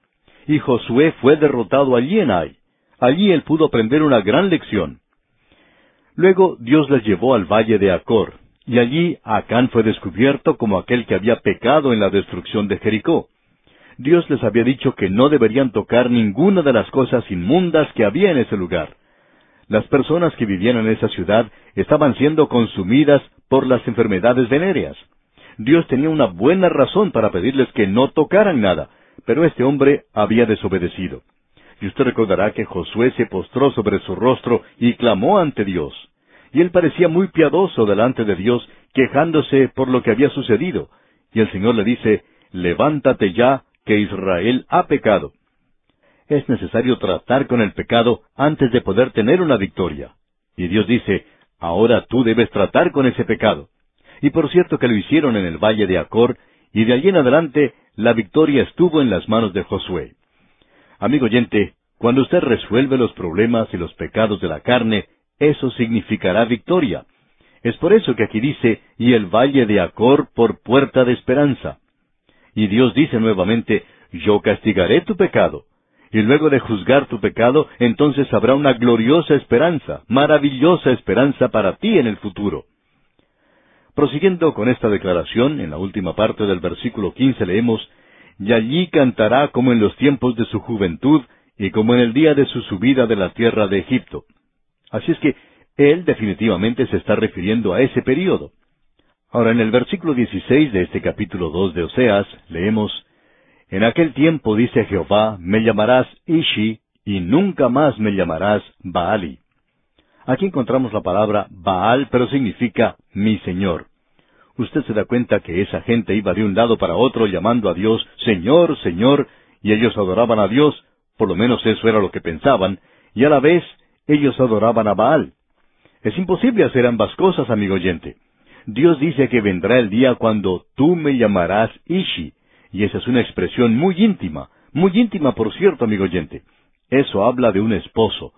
Y Josué fue derrotado allí en Ai. Allí él pudo aprender una gran lección. Luego Dios les llevó al valle de Acor, y allí Acán fue descubierto como aquel que había pecado en la destrucción de Jericó. Dios les había dicho que no deberían tocar ninguna de las cosas inmundas que había en ese lugar. Las personas que vivían en esa ciudad estaban siendo consumidas por las enfermedades venéreas. Dios tenía una buena razón para pedirles que no tocaran nada, pero este hombre había desobedecido. Y usted recordará que Josué se postró sobre su rostro y clamó ante Dios. Y él parecía muy piadoso delante de Dios, quejándose por lo que había sucedido. Y el Señor le dice, Levántate ya, que Israel ha pecado es necesario tratar con el pecado antes de poder tener una victoria. Y Dios dice, ahora tú debes tratar con ese pecado. Y por cierto que lo hicieron en el valle de Acor, y de allí en adelante la victoria estuvo en las manos de Josué. Amigo oyente, cuando usted resuelve los problemas y los pecados de la carne, eso significará victoria. Es por eso que aquí dice, y el valle de Acor por puerta de esperanza. Y Dios dice nuevamente, yo castigaré tu pecado, y luego de juzgar tu pecado, entonces habrá una gloriosa esperanza, maravillosa esperanza para ti en el futuro. Prosiguiendo con esta declaración, en la última parte del versículo quince leemos, Y allí cantará como en los tiempos de su juventud, y como en el día de su subida de la tierra de Egipto. Así es que él definitivamente se está refiriendo a ese período. Ahora, en el versículo 16 de este capítulo 2 de Oseas, leemos, en aquel tiempo, dice Jehová, me llamarás Ishi, y nunca más me llamarás Baali. Aquí encontramos la palabra Baal, pero significa mi Señor. Usted se da cuenta que esa gente iba de un lado para otro llamando a Dios Señor, Señor, y ellos adoraban a Dios, por lo menos eso era lo que pensaban, y a la vez ellos adoraban a Baal. Es imposible hacer ambas cosas, amigo oyente. Dios dice que vendrá el día cuando tú me llamarás Ishi, y esa es una expresión muy íntima, muy íntima por cierto, amigo oyente. Eso habla de un esposo.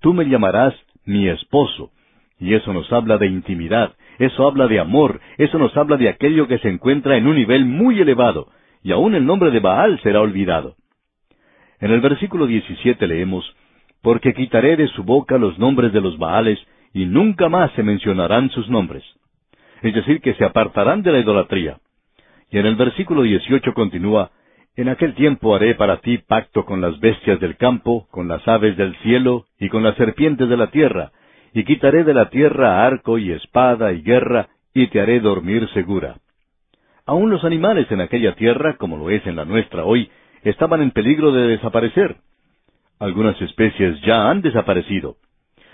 Tú me llamarás mi esposo. Y eso nos habla de intimidad, eso habla de amor, eso nos habla de aquello que se encuentra en un nivel muy elevado, y aún el nombre de Baal será olvidado. En el versículo 17 leemos, Porque quitaré de su boca los nombres de los Baales, y nunca más se mencionarán sus nombres. Es decir, que se apartarán de la idolatría. Y en el versículo 18 continúa, En aquel tiempo haré para ti pacto con las bestias del campo, con las aves del cielo y con las serpientes de la tierra, y quitaré de la tierra arco y espada y guerra, y te haré dormir segura. Aún los animales en aquella tierra, como lo es en la nuestra hoy, estaban en peligro de desaparecer. Algunas especies ya han desaparecido.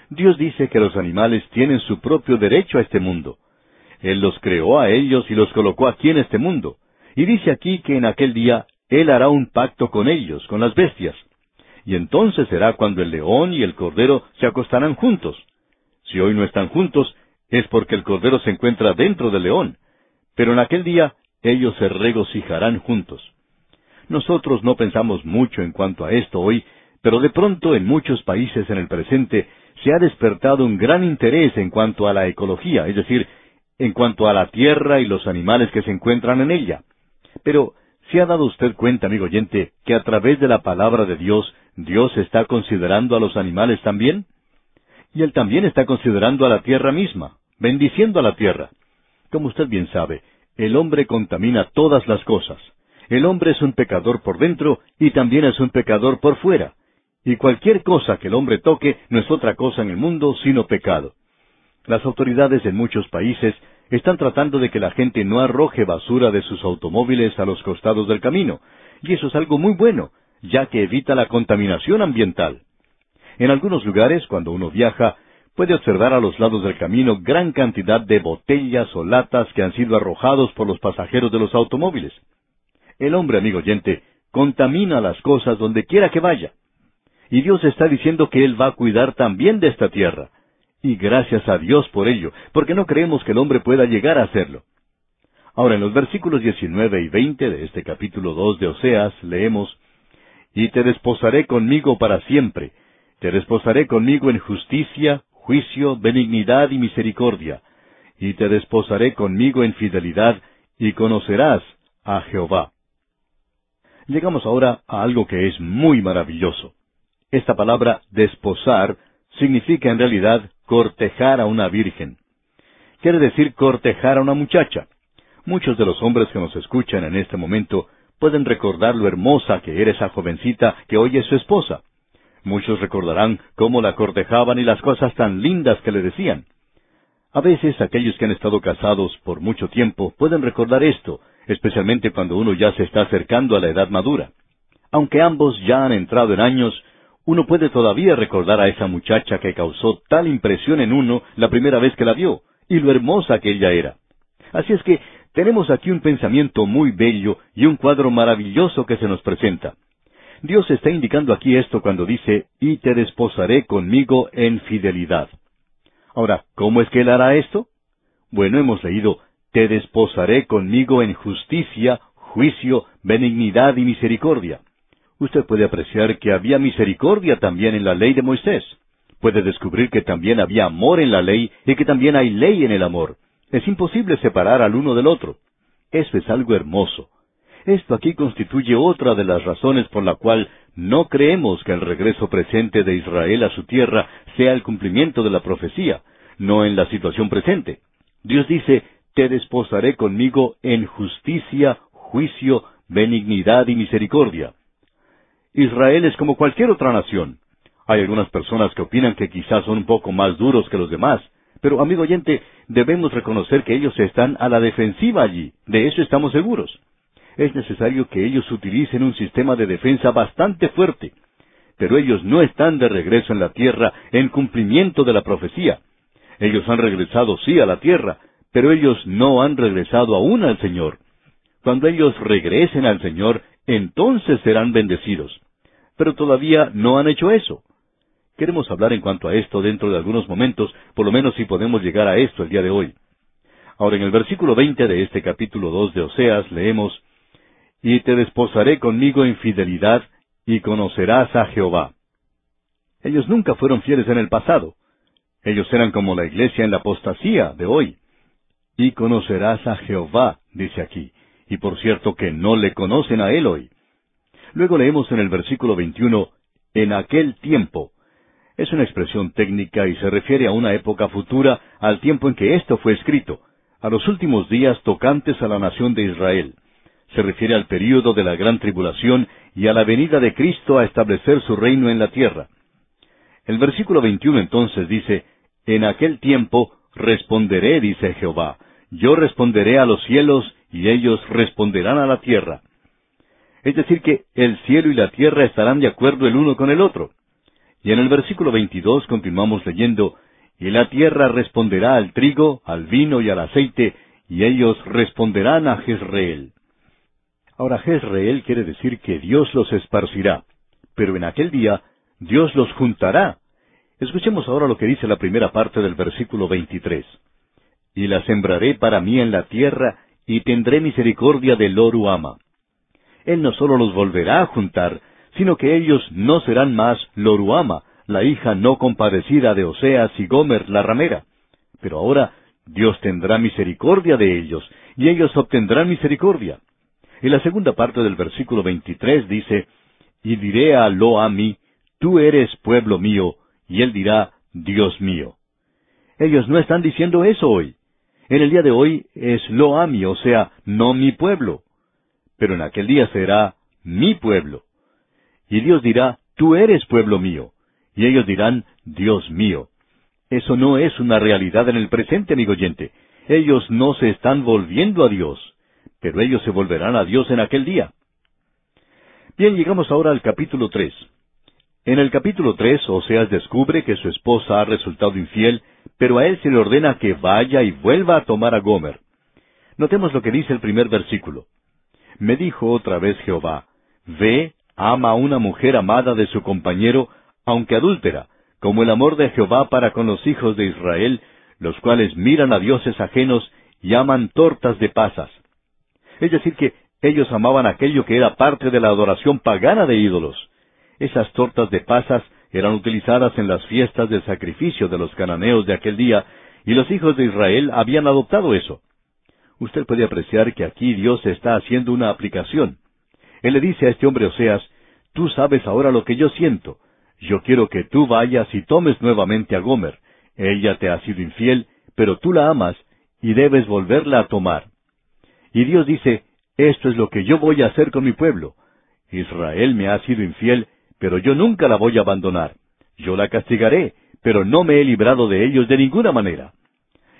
Dios dice que los animales tienen su propio derecho a este mundo. Él los creó a ellos y los colocó aquí en este mundo. Y dice aquí que en aquel día Él hará un pacto con ellos, con las bestias. Y entonces será cuando el león y el cordero se acostarán juntos. Si hoy no están juntos, es porque el cordero se encuentra dentro del león. Pero en aquel día ellos se regocijarán juntos. Nosotros no pensamos mucho en cuanto a esto hoy, pero de pronto en muchos países en el presente se ha despertado un gran interés en cuanto a la ecología, es decir, en cuanto a la tierra y los animales que se encuentran en ella. Pero, ¿se ha dado usted cuenta, amigo oyente, que a través de la palabra de Dios, Dios está considerando a los animales también? Y Él también está considerando a la tierra misma, bendiciendo a la tierra. Como usted bien sabe, el hombre contamina todas las cosas. El hombre es un pecador por dentro y también es un pecador por fuera. Y cualquier cosa que el hombre toque no es otra cosa en el mundo sino pecado. Las autoridades en muchos países están tratando de que la gente no arroje basura de sus automóviles a los costados del camino, y eso es algo muy bueno, ya que evita la contaminación ambiental. En algunos lugares, cuando uno viaja, puede observar a los lados del camino gran cantidad de botellas o latas que han sido arrojados por los pasajeros de los automóviles. El hombre, amigo oyente, contamina las cosas donde quiera que vaya. Y Dios está diciendo que Él va a cuidar también de esta tierra. Y gracias a Dios por ello, porque no creemos que el hombre pueda llegar a hacerlo. Ahora, en los versículos 19 y 20 de este capítulo 2 de Oseas leemos, Y te desposaré conmigo para siempre, te desposaré conmigo en justicia, juicio, benignidad y misericordia, y te desposaré conmigo en fidelidad, y conocerás a Jehová. Llegamos ahora a algo que es muy maravilloso. Esta palabra desposar significa en realidad cortejar a una virgen. Quiere decir cortejar a una muchacha. Muchos de los hombres que nos escuchan en este momento pueden recordar lo hermosa que era esa jovencita que hoy es su esposa. Muchos recordarán cómo la cortejaban y las cosas tan lindas que le decían. A veces aquellos que han estado casados por mucho tiempo pueden recordar esto, especialmente cuando uno ya se está acercando a la edad madura. Aunque ambos ya han entrado en años, uno puede todavía recordar a esa muchacha que causó tal impresión en uno la primera vez que la vio, y lo hermosa que ella era. Así es que tenemos aquí un pensamiento muy bello y un cuadro maravilloso que se nos presenta. Dios está indicando aquí esto cuando dice, y te desposaré conmigo en fidelidad. Ahora, ¿cómo es que Él hará esto? Bueno, hemos leído, te desposaré conmigo en justicia, juicio, benignidad y misericordia. Usted puede apreciar que había misericordia también en la ley de Moisés. Puede descubrir que también había amor en la ley y que también hay ley en el amor. Es imposible separar al uno del otro. Eso es algo hermoso. Esto aquí constituye otra de las razones por la cual no creemos que el regreso presente de Israel a su tierra sea el cumplimiento de la profecía, no en la situación presente. Dios dice, te desposaré conmigo en justicia, juicio, benignidad y misericordia. Israel es como cualquier otra nación. Hay algunas personas que opinan que quizás son un poco más duros que los demás, pero, amigo oyente, debemos reconocer que ellos están a la defensiva allí. De eso estamos seguros. Es necesario que ellos utilicen un sistema de defensa bastante fuerte. Pero ellos no están de regreso en la tierra en cumplimiento de la profecía. Ellos han regresado sí a la tierra, pero ellos no han regresado aún al Señor. Cuando ellos regresen al Señor, entonces serán bendecidos. Pero todavía no han hecho eso. Queremos hablar en cuanto a esto dentro de algunos momentos, por lo menos si podemos llegar a esto el día de hoy. Ahora en el versículo veinte de este capítulo dos de Oseas leemos, Y te desposaré conmigo en fidelidad, y conocerás a Jehová. Ellos nunca fueron fieles en el pasado. Ellos eran como la iglesia en la apostasía de hoy. Y conocerás a Jehová, dice aquí, y por cierto que no le conocen a él hoy. Luego leemos en el versículo 21, en aquel tiempo, es una expresión técnica y se refiere a una época futura, al tiempo en que esto fue escrito, a los últimos días tocantes a la nación de Israel. Se refiere al período de la gran tribulación y a la venida de Cristo a establecer su reino en la tierra. El versículo 21 entonces dice, En aquel tiempo responderé, dice Jehová, yo responderé a los cielos y ellos responderán a la tierra. Es decir, que el cielo y la tierra estarán de acuerdo el uno con el otro. Y en el versículo 22 continuamos leyendo, Y la tierra responderá al trigo, al vino y al aceite, y ellos responderán a Jezreel. Ahora Jezreel quiere decir que Dios los esparcirá, pero en aquel día Dios los juntará. Escuchemos ahora lo que dice la primera parte del versículo 23. Y la sembraré para mí en la tierra, y tendré misericordia de Loruama. Él no solo los volverá a juntar, sino que ellos no serán más Loruama, la hija no compadecida de Oseas y Gomer la ramera. Pero ahora Dios tendrá misericordia de ellos, y ellos obtendrán misericordia. Y la segunda parte del versículo 23 dice, Y diré a Loami, tú eres pueblo mío, y él dirá, Dios mío. Ellos no están diciendo eso hoy. En el día de hoy es Loami, o sea, no mi pueblo. Pero en aquel día será mi pueblo. Y Dios dirá, tú eres pueblo mío. Y ellos dirán, Dios mío. Eso no es una realidad en el presente, amigo oyente. Ellos no se están volviendo a Dios, pero ellos se volverán a Dios en aquel día. Bien, llegamos ahora al capítulo tres. En el capítulo tres, Oseas descubre que su esposa ha resultado infiel, pero a él se le ordena que vaya y vuelva a tomar a Gomer. Notemos lo que dice el primer versículo. Me dijo otra vez Jehová, Ve, ama a una mujer amada de su compañero, aunque adúltera, como el amor de Jehová para con los hijos de Israel, los cuales miran a dioses ajenos y aman tortas de pasas. Es decir, que ellos amaban aquello que era parte de la adoración pagana de ídolos. Esas tortas de pasas eran utilizadas en las fiestas de sacrificio de los cananeos de aquel día, y los hijos de Israel habían adoptado eso. Usted puede apreciar que aquí Dios está haciendo una aplicación. Él le dice a este hombre Oseas, tú sabes ahora lo que yo siento. Yo quiero que tú vayas y tomes nuevamente a Gomer. Ella te ha sido infiel, pero tú la amas y debes volverla a tomar. Y Dios dice, esto es lo que yo voy a hacer con mi pueblo. Israel me ha sido infiel, pero yo nunca la voy a abandonar. Yo la castigaré, pero no me he librado de ellos de ninguna manera.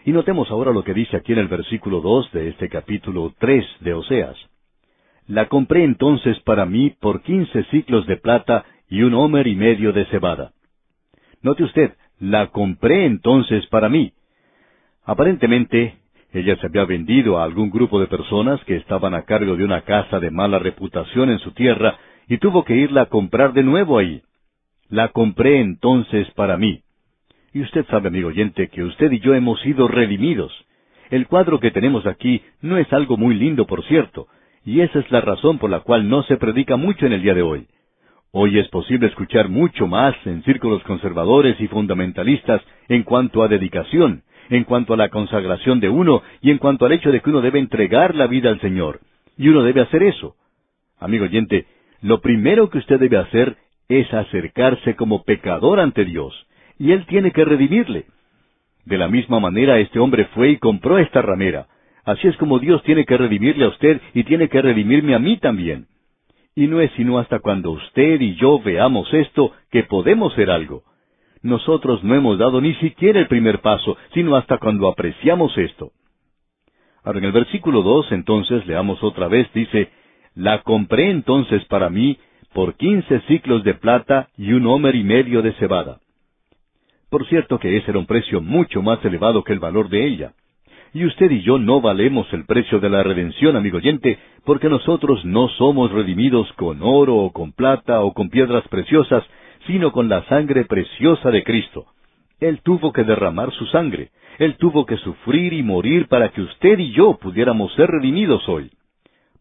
Y notemos ahora lo que dice aquí en el versículo dos de este capítulo tres de Oseas. La compré entonces para mí por quince ciclos de plata y un homer y medio de cebada. Note usted, la compré entonces para mí. Aparentemente, ella se había vendido a algún grupo de personas que estaban a cargo de una casa de mala reputación en su tierra y tuvo que irla a comprar de nuevo ahí. La compré entonces para mí. Y usted sabe, amigo oyente, que usted y yo hemos sido redimidos. El cuadro que tenemos aquí no es algo muy lindo, por cierto, y esa es la razón por la cual no se predica mucho en el día de hoy. Hoy es posible escuchar mucho más en círculos conservadores y fundamentalistas en cuanto a dedicación, en cuanto a la consagración de uno y en cuanto al hecho de que uno debe entregar la vida al Señor. Y uno debe hacer eso. Amigo oyente, lo primero que usted debe hacer es acercarse como pecador ante Dios, y Él tiene que redimirle. De la misma manera este hombre fue y compró esta ramera. Así es como Dios tiene que redimirle a usted y tiene que redimirme a mí también. Y no es sino hasta cuando usted y yo veamos esto que podemos ser algo. Nosotros no hemos dado ni siquiera el primer paso, sino hasta cuando apreciamos esto. Ahora en el versículo dos, entonces, leamos otra vez, dice, La compré entonces para mí por quince ciclos de plata y un homer y medio de cebada. Por cierto que ese era un precio mucho más elevado que el valor de ella. Y usted y yo no valemos el precio de la redención, amigo oyente, porque nosotros no somos redimidos con oro o con plata o con piedras preciosas, sino con la sangre preciosa de Cristo. Él tuvo que derramar su sangre. Él tuvo que sufrir y morir para que usted y yo pudiéramos ser redimidos hoy.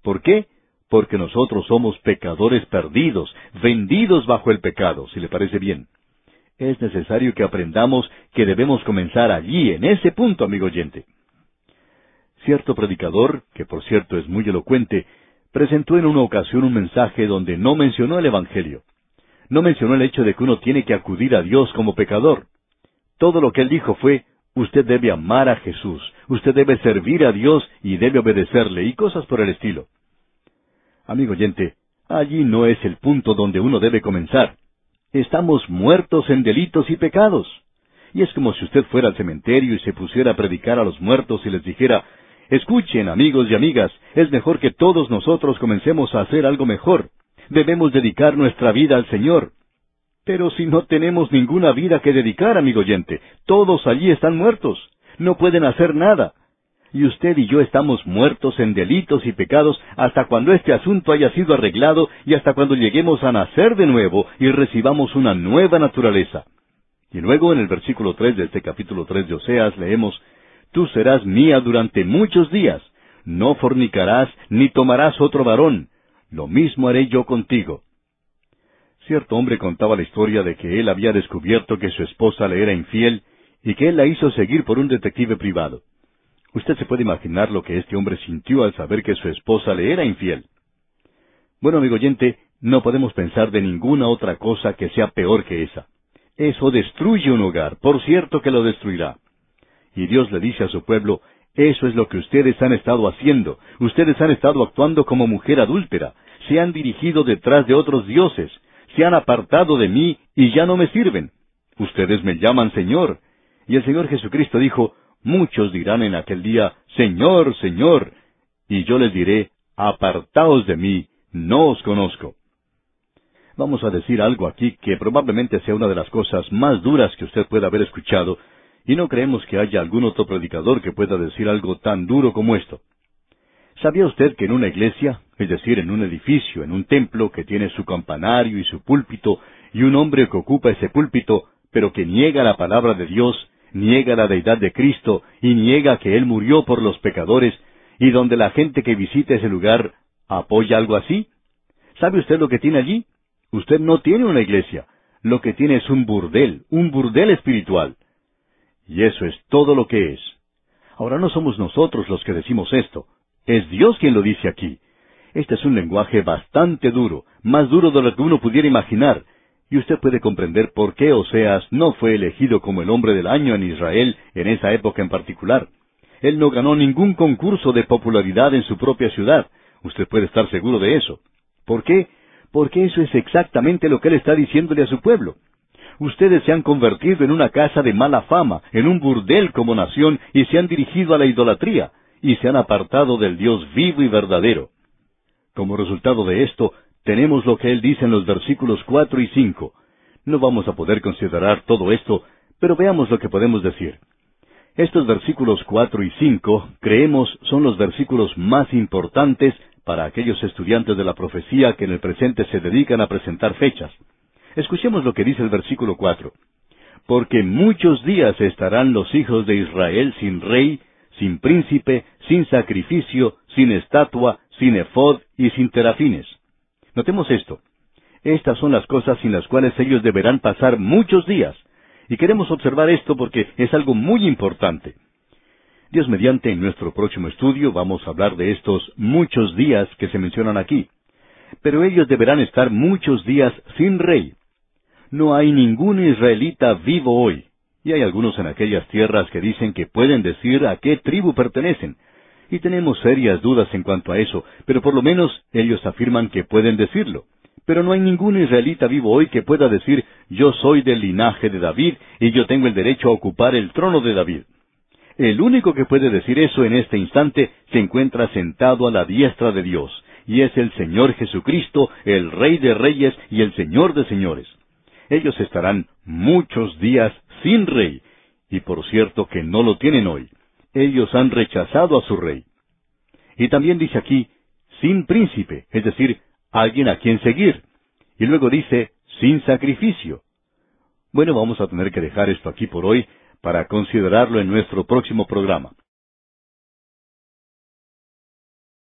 ¿Por qué? Porque nosotros somos pecadores perdidos, vendidos bajo el pecado, si le parece bien. Es necesario que aprendamos que debemos comenzar allí, en ese punto, amigo oyente. Cierto predicador, que por cierto es muy elocuente, presentó en una ocasión un mensaje donde no mencionó el Evangelio no mencionó el hecho de que uno tiene que acudir a Dios como pecador. Todo lo que él dijo fue, usted debe amar a Jesús, usted debe servir a Dios y debe obedecerle, y cosas por el estilo. Amigo oyente, allí no es el punto donde uno debe comenzar. Estamos muertos en delitos y pecados. Y es como si usted fuera al cementerio y se pusiera a predicar a los muertos y les dijera, Escuchen, amigos y amigas, es mejor que todos nosotros comencemos a hacer algo mejor debemos dedicar nuestra vida al Señor. Pero si no tenemos ninguna vida que dedicar, amigo oyente, todos allí están muertos, no pueden hacer nada. Y usted y yo estamos muertos en delitos y pecados hasta cuando este asunto haya sido arreglado y hasta cuando lleguemos a nacer de nuevo y recibamos una nueva naturaleza. Y luego en el versículo tres de este capítulo tres de Oseas leemos, Tú serás mía durante muchos días, no fornicarás ni tomarás otro varón, lo mismo haré yo contigo. Cierto hombre contaba la historia de que él había descubierto que su esposa le era infiel y que él la hizo seguir por un detective privado. Usted se puede imaginar lo que este hombre sintió al saber que su esposa le era infiel. Bueno, amigo oyente, no podemos pensar de ninguna otra cosa que sea peor que esa. Eso destruye un hogar, por cierto que lo destruirá. Y Dios le dice a su pueblo, eso es lo que ustedes han estado haciendo. Ustedes han estado actuando como mujer adúltera. Se han dirigido detrás de otros dioses. Se han apartado de mí y ya no me sirven. Ustedes me llaman Señor. Y el Señor Jesucristo dijo, Muchos dirán en aquel día, Señor, Señor. Y yo les diré, Apartaos de mí, no os conozco. Vamos a decir algo aquí que probablemente sea una de las cosas más duras que usted pueda haber escuchado, y no creemos que haya algún otro predicador que pueda decir algo tan duro como esto. ¿Sabía usted que en una iglesia, es decir, en un edificio, en un templo que tiene su campanario y su púlpito, y un hombre que ocupa ese púlpito, pero que niega la palabra de Dios, niega la deidad de Cristo y niega que Él murió por los pecadores, y donde la gente que visita ese lugar apoya algo así? ¿Sabe usted lo que tiene allí? Usted no tiene una iglesia. Lo que tiene es un burdel, un burdel espiritual. Y eso es todo lo que es. Ahora no somos nosotros los que decimos esto. Es Dios quien lo dice aquí. Este es un lenguaje bastante duro, más duro de lo que uno pudiera imaginar, y usted puede comprender por qué Oseas no fue elegido como el hombre del año en Israel en esa época en particular. Él no ganó ningún concurso de popularidad en su propia ciudad. Usted puede estar seguro de eso. ¿Por qué? Porque eso es exactamente lo que él está diciéndole a su pueblo. Ustedes se han convertido en una casa de mala fama, en un burdel como nación, y se han dirigido a la idolatría, y se han apartado del Dios vivo y verdadero. Como resultado de esto, tenemos lo que él dice en los versículos cuatro y cinco. No vamos a poder considerar todo esto, pero veamos lo que podemos decir. Estos versículos cuatro y cinco, creemos, son los versículos más importantes para aquellos estudiantes de la profecía que en el presente se dedican a presentar fechas. Escuchemos lo que dice el versículo cuatro. Porque muchos días estarán los hijos de Israel sin rey, sin príncipe, sin sacrificio, sin estatua, sin efod y sin terafines. Notemos esto. Estas son las cosas sin las cuales ellos deberán pasar muchos días. Y queremos observar esto porque es algo muy importante. Dios mediante en nuestro próximo estudio vamos a hablar de estos muchos días que se mencionan aquí. Pero ellos deberán estar muchos días sin rey. No hay ningún israelita vivo hoy. Y hay algunos en aquellas tierras que dicen que pueden decir a qué tribu pertenecen, y tenemos serias dudas en cuanto a eso, pero por lo menos ellos afirman que pueden decirlo. Pero no hay ningún israelita vivo hoy que pueda decir, yo soy del linaje de David y yo tengo el derecho a ocupar el trono de David. El único que puede decir eso en este instante se encuentra sentado a la diestra de Dios, y es el Señor Jesucristo, el Rey de Reyes y el Señor de Señores. Ellos estarán muchos días sin rey, y por cierto que no lo tienen hoy ellos han rechazado a su rey. Y también dice aquí, sin príncipe, es decir, alguien a quien seguir. Y luego dice, sin sacrificio. Bueno, vamos a tener que dejar esto aquí por hoy para considerarlo en nuestro próximo programa.